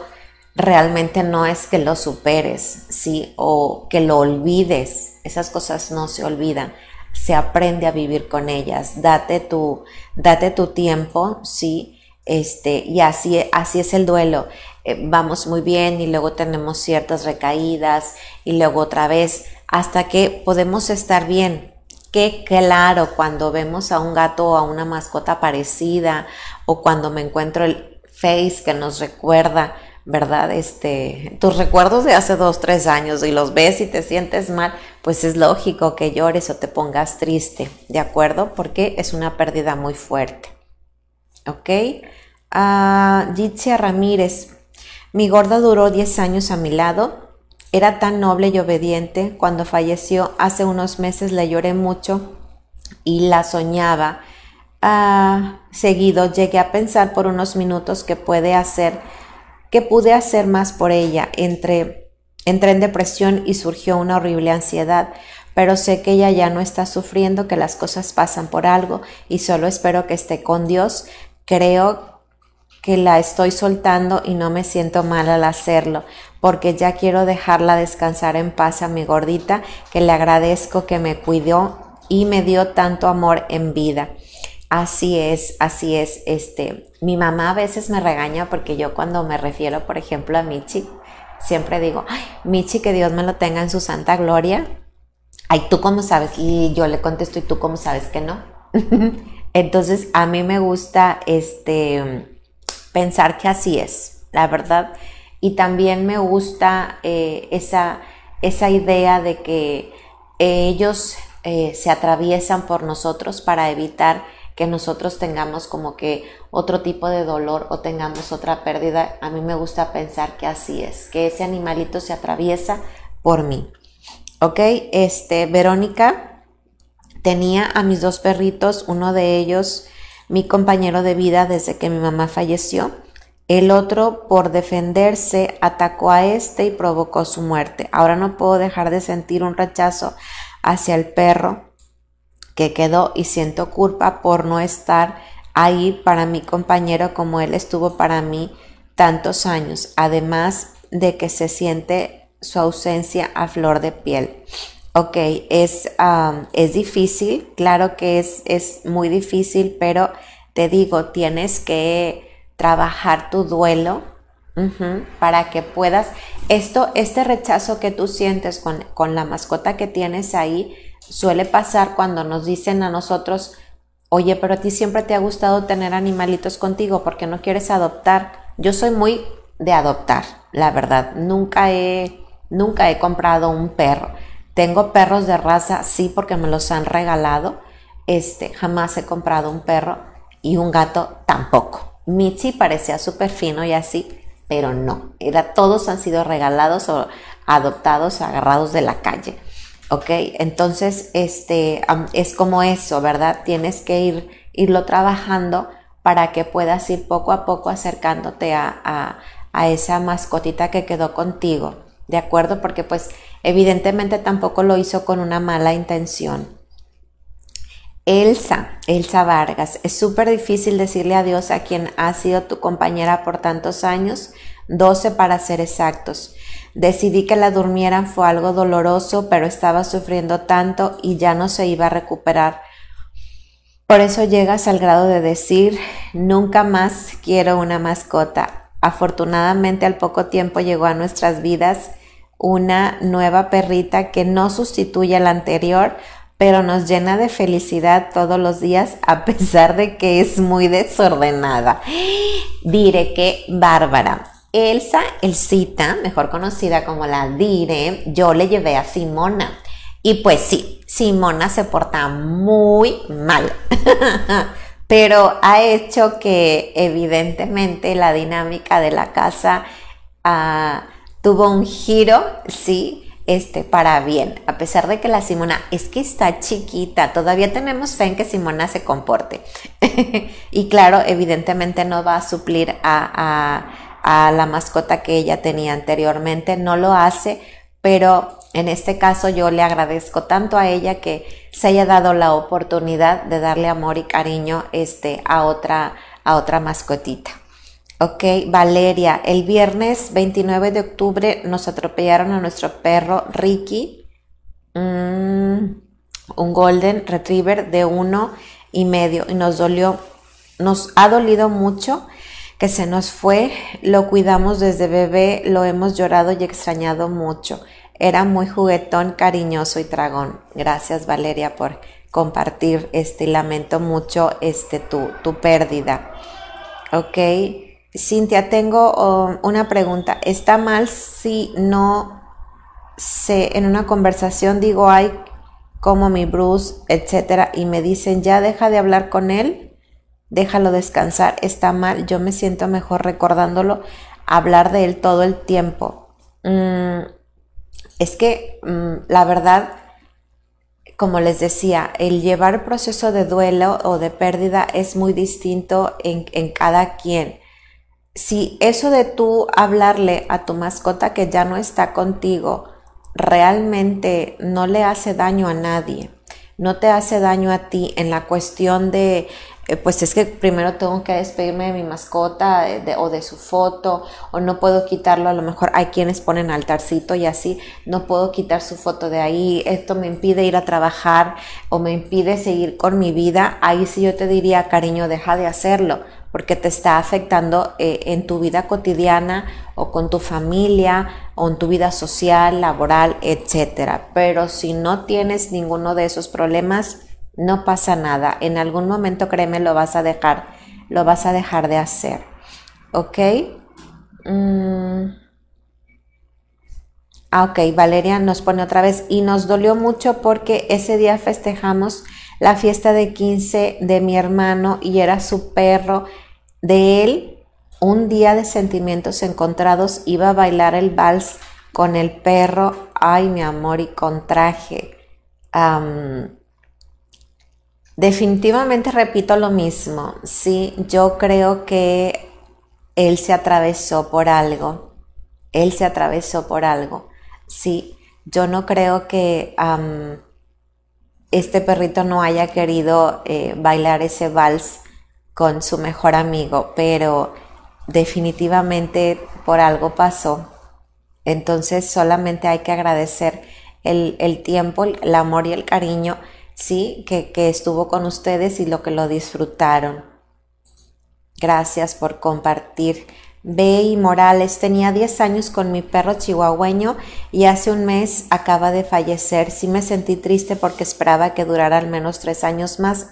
realmente no es que lo superes, sí, o que lo olvides. Esas cosas no se olvidan. Se aprende a vivir con ellas. Date tu, date tu tiempo, sí, este, y así, así es el duelo. Eh, vamos muy bien y luego tenemos ciertas recaídas y luego otra vez hasta que podemos estar bien. Qué claro cuando vemos a un gato o a una mascota parecida o cuando me encuentro face que nos recuerda, ¿verdad? Este, tus recuerdos de hace dos, tres años y los ves y te sientes mal, pues es lógico que llores o te pongas triste, ¿de acuerdo? Porque es una pérdida muy fuerte. ¿Ok? Uh, Ramírez, mi gorda duró 10 años a mi lado. Era tan noble y obediente. Cuando falleció hace unos meses le lloré mucho y la soñaba. Uh, seguido llegué a pensar por unos minutos que puede hacer que pude hacer más por ella. Entré, entré en depresión y surgió una horrible ansiedad, pero sé que ella ya no está sufriendo, que las cosas pasan por algo y solo espero que esté con Dios. Creo que la estoy soltando y no me siento mal al hacerlo, porque ya quiero dejarla descansar en paz a mi gordita, que le agradezco que me cuidó y me dio tanto amor en vida. Así es, así es. Este, mi mamá a veces me regaña porque yo cuando me refiero, por ejemplo, a Michi, siempre digo, Michi, que Dios me lo tenga en su santa gloria. Ay, ¿tú cómo sabes? Y yo le contesto, ¿y tú cómo sabes que no? Entonces, a mí me gusta este, pensar que así es, la verdad. Y también me gusta eh, esa, esa idea de que ellos eh, se atraviesan por nosotros para evitar que nosotros tengamos como que otro tipo de dolor o tengamos otra pérdida. A mí me gusta pensar que así es, que ese animalito se atraviesa por mí. ¿Ok? Este, Verónica tenía a mis dos perritos, uno de ellos mi compañero de vida desde que mi mamá falleció. El otro, por defenderse, atacó a este y provocó su muerte. Ahora no puedo dejar de sentir un rechazo hacia el perro que quedó y siento culpa por no estar ahí para mi compañero como él estuvo para mí tantos años, además de que se siente su ausencia a flor de piel. Ok, es, es difícil, claro que es, es muy difícil, pero te digo, tienes que trabajar tu duelo para que puedas, esto, este rechazo que tú sientes con, con la mascota que tienes ahí, suele pasar cuando nos dicen a nosotros, oye, pero a ti siempre te ha gustado tener animalitos contigo, porque no quieres adoptar? Yo soy muy de adoptar, la verdad. Nunca he, nunca he comprado un perro. Tengo perros de raza, sí, porque me los han regalado. Este, jamás he comprado un perro y un gato tampoco. Michi parecía súper fino y así, pero no. Era, todos han sido regalados o adoptados, agarrados de la calle. ¿ok? Entonces, este, es como eso, ¿verdad? Tienes que ir, irlo trabajando para que puedas ir poco a poco acercándote a, a, esa mascotita que quedó contigo, ¿de acuerdo? Porque pues evidentemente tampoco lo hizo con una mala intención. Elsa, Elsa Vargas, es súper difícil decirle adiós a quien ha sido tu compañera por tantos años, 12 para ser exactos. Decidí que la durmieran fue algo doloroso, pero estaba sufriendo tanto y ya no se iba a recuperar. Por eso llegas al grado de decir, nunca más quiero una mascota. Afortunadamente al poco tiempo llegó a nuestras vidas una nueva perrita que no sustituye a la anterior, pero nos llena de felicidad todos los días a pesar de que es muy desordenada. Diré que Bárbara. Elsa Elcita, mejor conocida como la Dire, yo le llevé a Simona. Y pues sí, Simona se porta muy mal, pero ha hecho que evidentemente la dinámica de la casa ah, tuvo un giro, sí, este, para bien, a pesar de que la Simona es que está chiquita, todavía tenemos fe en que Simona se comporte. y claro, evidentemente no va a suplir a a la mascota que ella tenía anteriormente. No lo hace, pero en este caso yo le agradezco tanto a ella que se haya dado la oportunidad de darle amor y cariño este, a, otra, a otra mascotita. Ok, Valeria, el viernes 29 de octubre nos atropellaron a nuestro perro Ricky, mm, un Golden Retriever de uno y medio y nos dolió, nos ha dolido mucho que se nos fue, lo cuidamos desde bebé, lo hemos llorado y extrañado mucho. Era muy juguetón, cariñoso y tragón. Gracias Valeria por compartir este lamento mucho este tu, tu pérdida. Ok. Cintia, tengo um, una pregunta. ¿Está mal si no sé, en una conversación digo, ay, como mi Bruce, etcétera, y me dicen, ya deja de hablar con él, déjalo descansar, está mal, yo me siento mejor recordándolo, hablar de él todo el tiempo. Mm, es que mm, la verdad, como les decía, el llevar proceso de duelo o de pérdida es muy distinto en cada quien. Si eso de tú hablarle a tu mascota que ya no está contigo, realmente no le hace daño a nadie, no te hace daño a ti en la cuestión de, eh, pues es que primero tengo que despedirme de mi mascota o de su foto, o no puedo quitarlo, a lo mejor hay quienes ponen altarcito y así, no puedo quitar su foto de ahí, esto me impide ir a trabajar o me impide seguir con mi vida, ahí sí yo te diría, cariño, deja de hacerlo, porque te está afectando eh, en tu vida cotidiana o con tu familia o en tu vida social, laboral, etcétera. Pero si no tienes ninguno de esos problemas, no pasa nada. En algún momento, créeme, lo vas a dejar, lo vas a dejar de hacer. ¿Ok? Mm. Ah, ok, Valeria nos pone otra vez y nos dolió mucho porque ese día festejamos la fiesta de 15 de mi hermano y era su perro de él, un día de sentimientos encontrados, iba a bailar el vals con el perro, ay mi amor, y con traje. Definitivamente repito lo mismo, sí, yo creo que él se atravesó por algo, él se atravesó por algo, sí, yo no creo que este perrito no haya querido eh, bailar ese vals con su mejor amigo, pero definitivamente por algo pasó. Entonces solamente hay que agradecer el, tiempo, el amor y el cariño, sí, que, que estuvo con ustedes y lo que lo disfrutaron. Gracias por compartir. Bey Morales tenía 10 años con mi perro chihuahueño y hace un mes acaba de fallecer. Sí me sentí triste porque esperaba que durara al menos tres años más.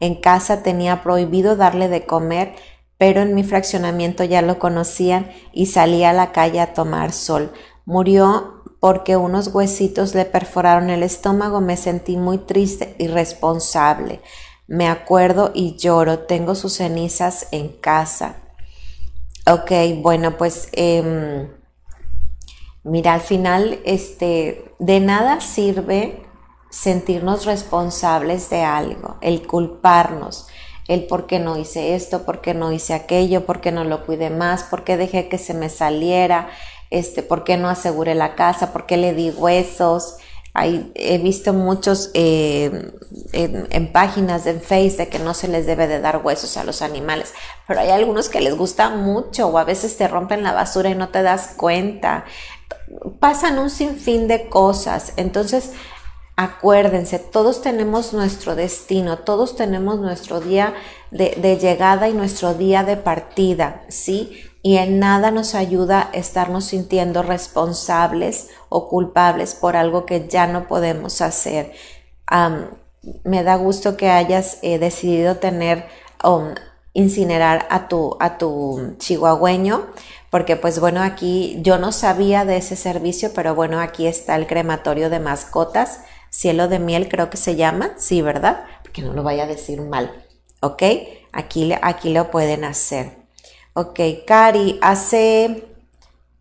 En casa tenía prohibido darle de comer, pero en mi fraccionamiento ya lo conocían y salía a la calle a tomar sol. Murió porque unos huesitos le perforaron el estómago. Me sentí muy triste y responsable. Me acuerdo y lloro. Tengo sus cenizas en casa. Ok, bueno, pues em, mira, al final, este, de nada sirve sentirnos responsables de algo, el culparnos, el por qué no hice esto, por qué no hice aquello, por qué no lo cuidé más, por qué dejé que se me saliera, este, por qué no aseguré la casa, por qué le di huesos. he visto muchos eh, en, páginas de Facebook que no se les debe de dar huesos a los animales, pero hay algunos que les gusta mucho o a veces te rompen la basura y no te das cuenta. Pasan un sinfín de cosas. Entonces, Acuérdense, todos tenemos nuestro destino, todos tenemos nuestro día de, llegada y nuestro día de partida, ¿sí? Y en nada nos ayuda estarnos sintiendo responsables o culpables por algo que ya no podemos hacer. me da gusto que hayas eh, decidido tener um, incinerar a tu, a tu chihuahueño, porque pues bueno, aquí yo no sabía de ese servicio, pero bueno, aquí está el crematorio de mascotas Cielo de miel creo que se llama, sí, ¿verdad? Porque no lo vaya a decir mal, ¿ok? Aquí, aquí lo pueden hacer. Ok, Cari, hace,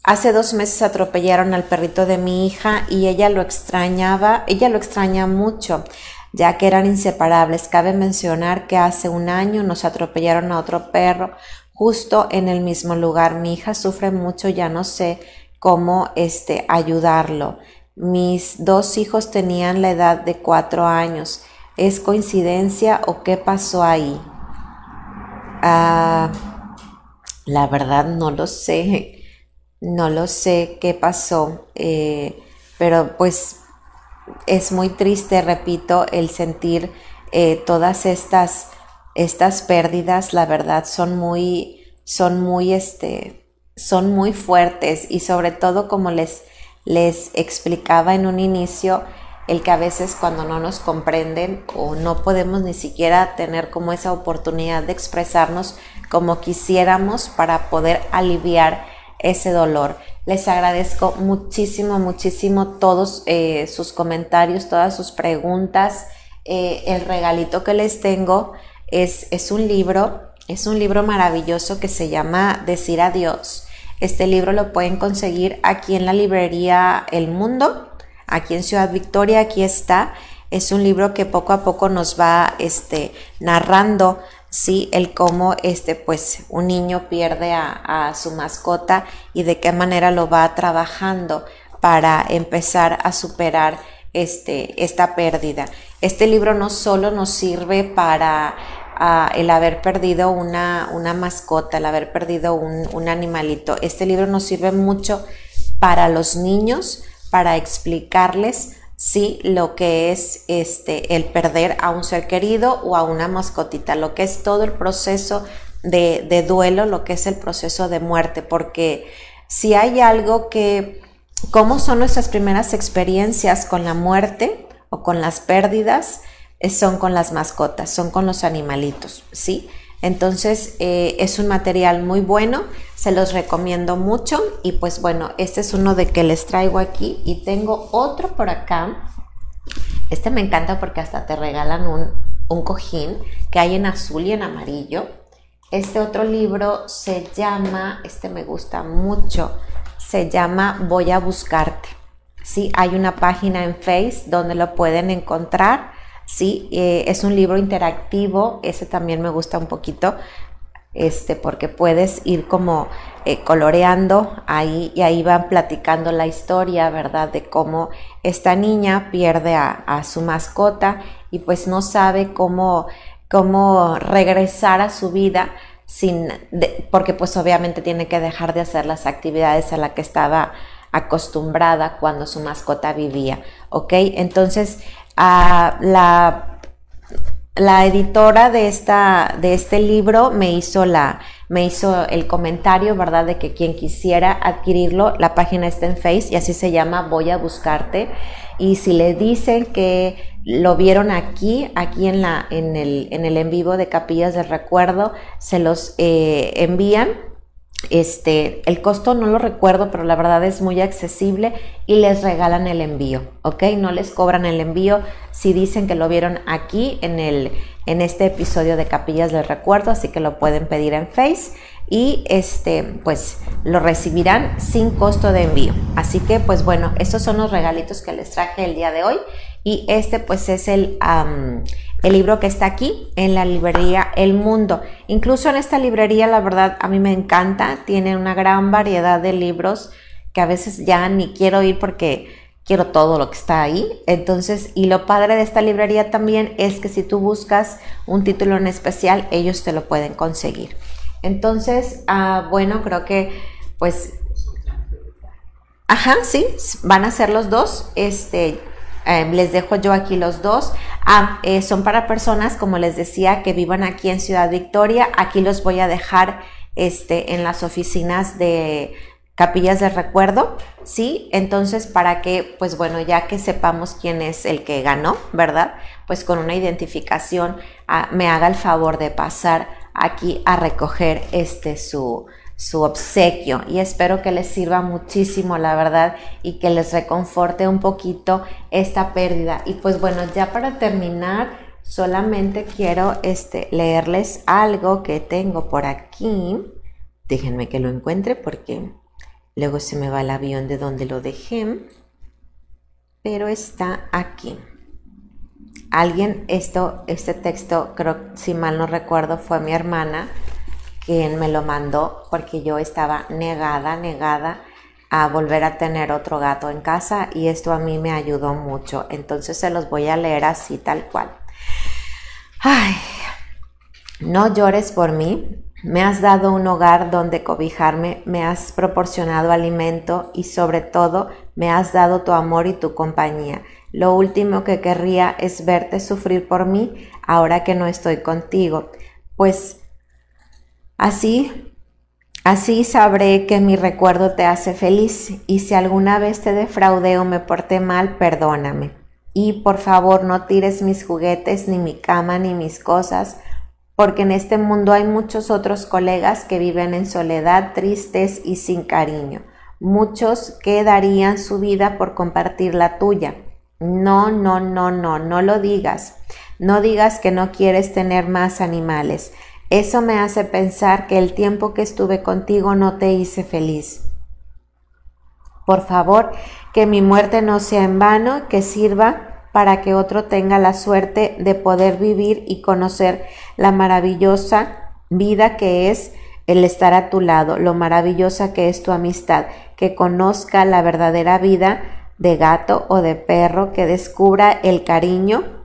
hace dos meses atropellaron al perrito de mi hija y ella lo extrañaba, ella lo extraña mucho, ya que eran inseparables. Cabe mencionar que hace un año nos atropellaron a otro perro justo en el mismo lugar. Mi hija sufre mucho, ya no sé cómo este, ayudarlo. Mis dos hijos tenían la edad de cuatro años. ¿Es coincidencia o qué pasó ahí? Ah, la verdad no lo sé. No lo sé qué pasó. Eh, pero pues es muy triste, repito, el sentir eh, todas estas, estas pérdidas, la verdad, son muy, son muy, este, son muy fuertes y sobre todo como les les explicaba en un inicio el que a veces cuando no nos comprenden o no podemos ni siquiera tener como esa oportunidad de expresarnos, como quisiéramos para poder aliviar ese dolor. Les agradezco muchísimo, muchísimo todos eh, sus comentarios, todas sus preguntas. Eh, el regalito que les tengo es, es un libro, es un libro maravilloso que se llama Decir Adiós. Este libro lo pueden conseguir aquí en la librería El Mundo, aquí en Ciudad Victoria, aquí está. Es un libro que poco a poco nos va este, narrando sí, el cómo este, pues, un niño pierde a, su mascota y de qué manera lo va trabajando para empezar a superar este, esta pérdida. Este libro no solo nos sirve para ah, el haber perdido una, una, mascota, el haber perdido un, un animalito. Este libro nos sirve mucho para los niños, para explicarles sí lo que es este el perder a un ser querido o a una mascotita, lo que es todo el proceso de, de duelo, lo que es el proceso de muerte, porque si hay algo que, cómo son nuestras primeras experiencias con la muerte o con las pérdidas, eh, son con las mascotas, son con los animalitos, ¿sí? Entonces eh, es un material muy bueno, se los recomiendo mucho y pues bueno, este es uno de que les traigo aquí y tengo otro por acá. Este me encanta porque hasta te regalan un, un cojín que hay en azul y en amarillo. Este otro libro se llama, este me gusta mucho, se llama Voy a buscarte. Sí, hay una página en Face donde lo pueden encontrar Sí, eh, es un libro interactivo, ese también me gusta un poquito, este, porque puedes ir como eh, coloreando ahí y ahí van platicando la historia, ¿verdad? De cómo esta niña pierde a, su mascota y pues no sabe cómo, cómo regresar a su vida sin, porque pues obviamente tiene que dejar de hacer las actividades a las que estaba acostumbrada cuando su mascota vivía, ¿ok? Entonces, la, la editora de, esta, de este libro me hizo, la, me hizo el comentario, ¿verdad? De que quien quisiera adquirirlo, la página está en Face y así se llama Voy a buscarte. Y si le dicen que lo vieron aquí, aquí en, la, en, el, en el en vivo de Capillas del Recuerdo, se los eh, envían este, el costo no lo recuerdo, pero la verdad es muy accesible y les regalan el envío, ¿ok? No les cobran el envío si dicen que lo vieron aquí en, el, en este episodio de Capillas del Recuerdo, así que lo pueden pedir en Face y este, pues lo recibirán sin costo de envío. Así que, pues bueno, estos son los regalitos que les traje el día de hoy y este pues es el, el libro que está aquí en la librería El Mundo. Incluso en esta librería, la verdad, a mí me encanta. Tiene una gran variedad de libros que a veces ya ni quiero ir porque quiero todo lo que está ahí. Entonces, y lo padre de esta librería también es que si tú buscas un título en especial, ellos te lo pueden conseguir. Entonces, ah, bueno, creo que pues... Ajá, sí, van a ser los dos. Este, Em, les dejo yo aquí los dos. Ah, eh, son para personas, como les decía, que vivan aquí en Ciudad Victoria. Aquí los voy a dejar este, en las oficinas de capillas de recuerdo, ¿sí? Entonces, para que, pues bueno, ya que sepamos quién es el que ganó, ¿verdad? Pues con una identificación ah, me haga el favor de pasar aquí a recoger este su, su obsequio y espero que les sirva muchísimo, la verdad, y que les reconforte un poquito esta pérdida. Y pues bueno, ya para terminar, solamente quiero este, leerles algo que tengo por aquí. Déjenme que lo encuentre porque luego se me va el avión de donde lo dejé. Pero está aquí. Alguien, esto, este texto, creo, si mal no recuerdo, fue mi hermana quien me lo mandó porque yo estaba negada, negada a volver a tener otro gato en casa y esto a mí me ayudó mucho. Entonces se los voy a leer así tal cual. Ay, no llores por mí. Me has dado un hogar donde cobijarme, me has proporcionado alimento y sobre todo me has dado tu amor y tu compañía. Lo último que querría es verte sufrir por mí ahora que no estoy contigo, pues Así, así sabré que mi recuerdo te hace feliz y si alguna vez te defraudé o me porté mal, perdóname. Y por favor no tires mis juguetes, ni mi cama, ni mis cosas, porque en este mundo hay muchos otros colegas que viven en soledad, tristes y sin cariño. Muchos que darían su vida por compartir la tuya. No, no, no, no, no lo digas. No digas que no quieres tener más animales. Eso me hace pensar que el tiempo que estuve contigo no te hice feliz. Por favor, que mi muerte no sea en vano, que sirva para que otro tenga la suerte de poder vivir y conocer la maravillosa vida que es el estar a tu lado, lo maravillosa que es tu amistad, que conozca la verdadera vida de gato o de perro, que descubra el cariño,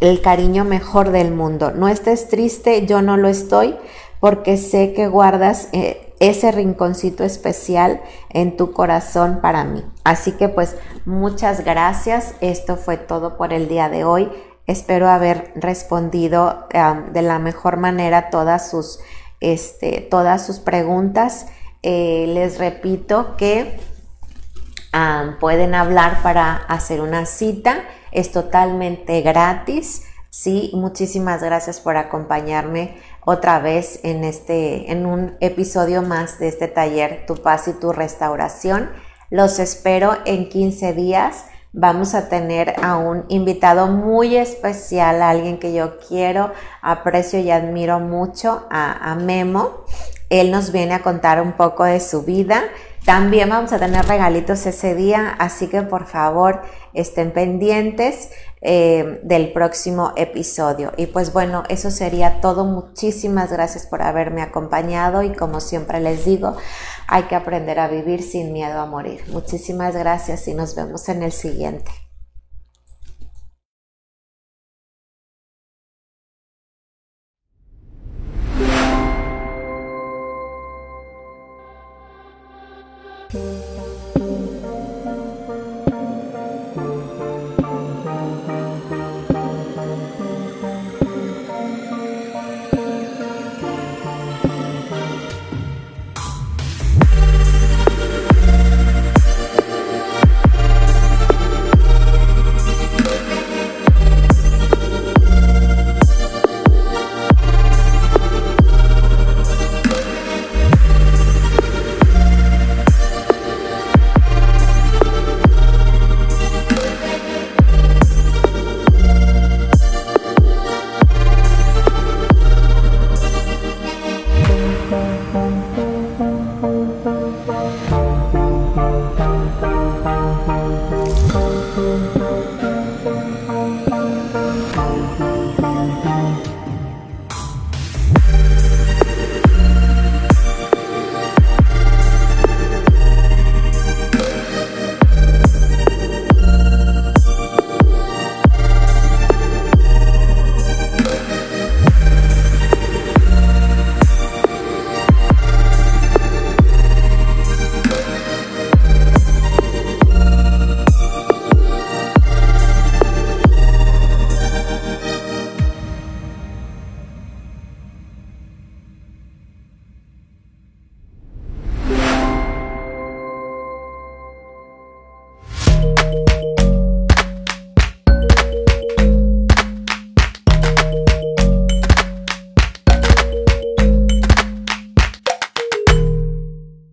el cariño mejor del mundo. No estés triste, yo no lo estoy, porque sé que guardas eh, ese rinconcito especial en tu corazón para mí. Así que pues muchas gracias. Esto fue todo por el día de hoy. Espero haber respondido de la mejor manera todas sus, este, todas sus preguntas. Eh, les repito que pueden hablar para hacer una cita. Es totalmente gratis. Sí, muchísimas gracias por acompañarme otra vez en este, en un episodio más de este taller Tu paz y tu restauración. Los espero en 15 días. Vamos a tener a un invitado muy especial, alguien que yo quiero, aprecio y admiro mucho, a, a Memo. Él nos viene a contar un poco de su vida. También vamos a tener regalitos ese día, así que por favor estén pendientes. Eh, del próximo episodio. Y pues bueno, eso sería todo. Muchísimas gracias por haberme acompañado y como siempre les digo, hay que aprender a vivir sin miedo a morir. Muchísimas gracias y nos vemos en el siguiente.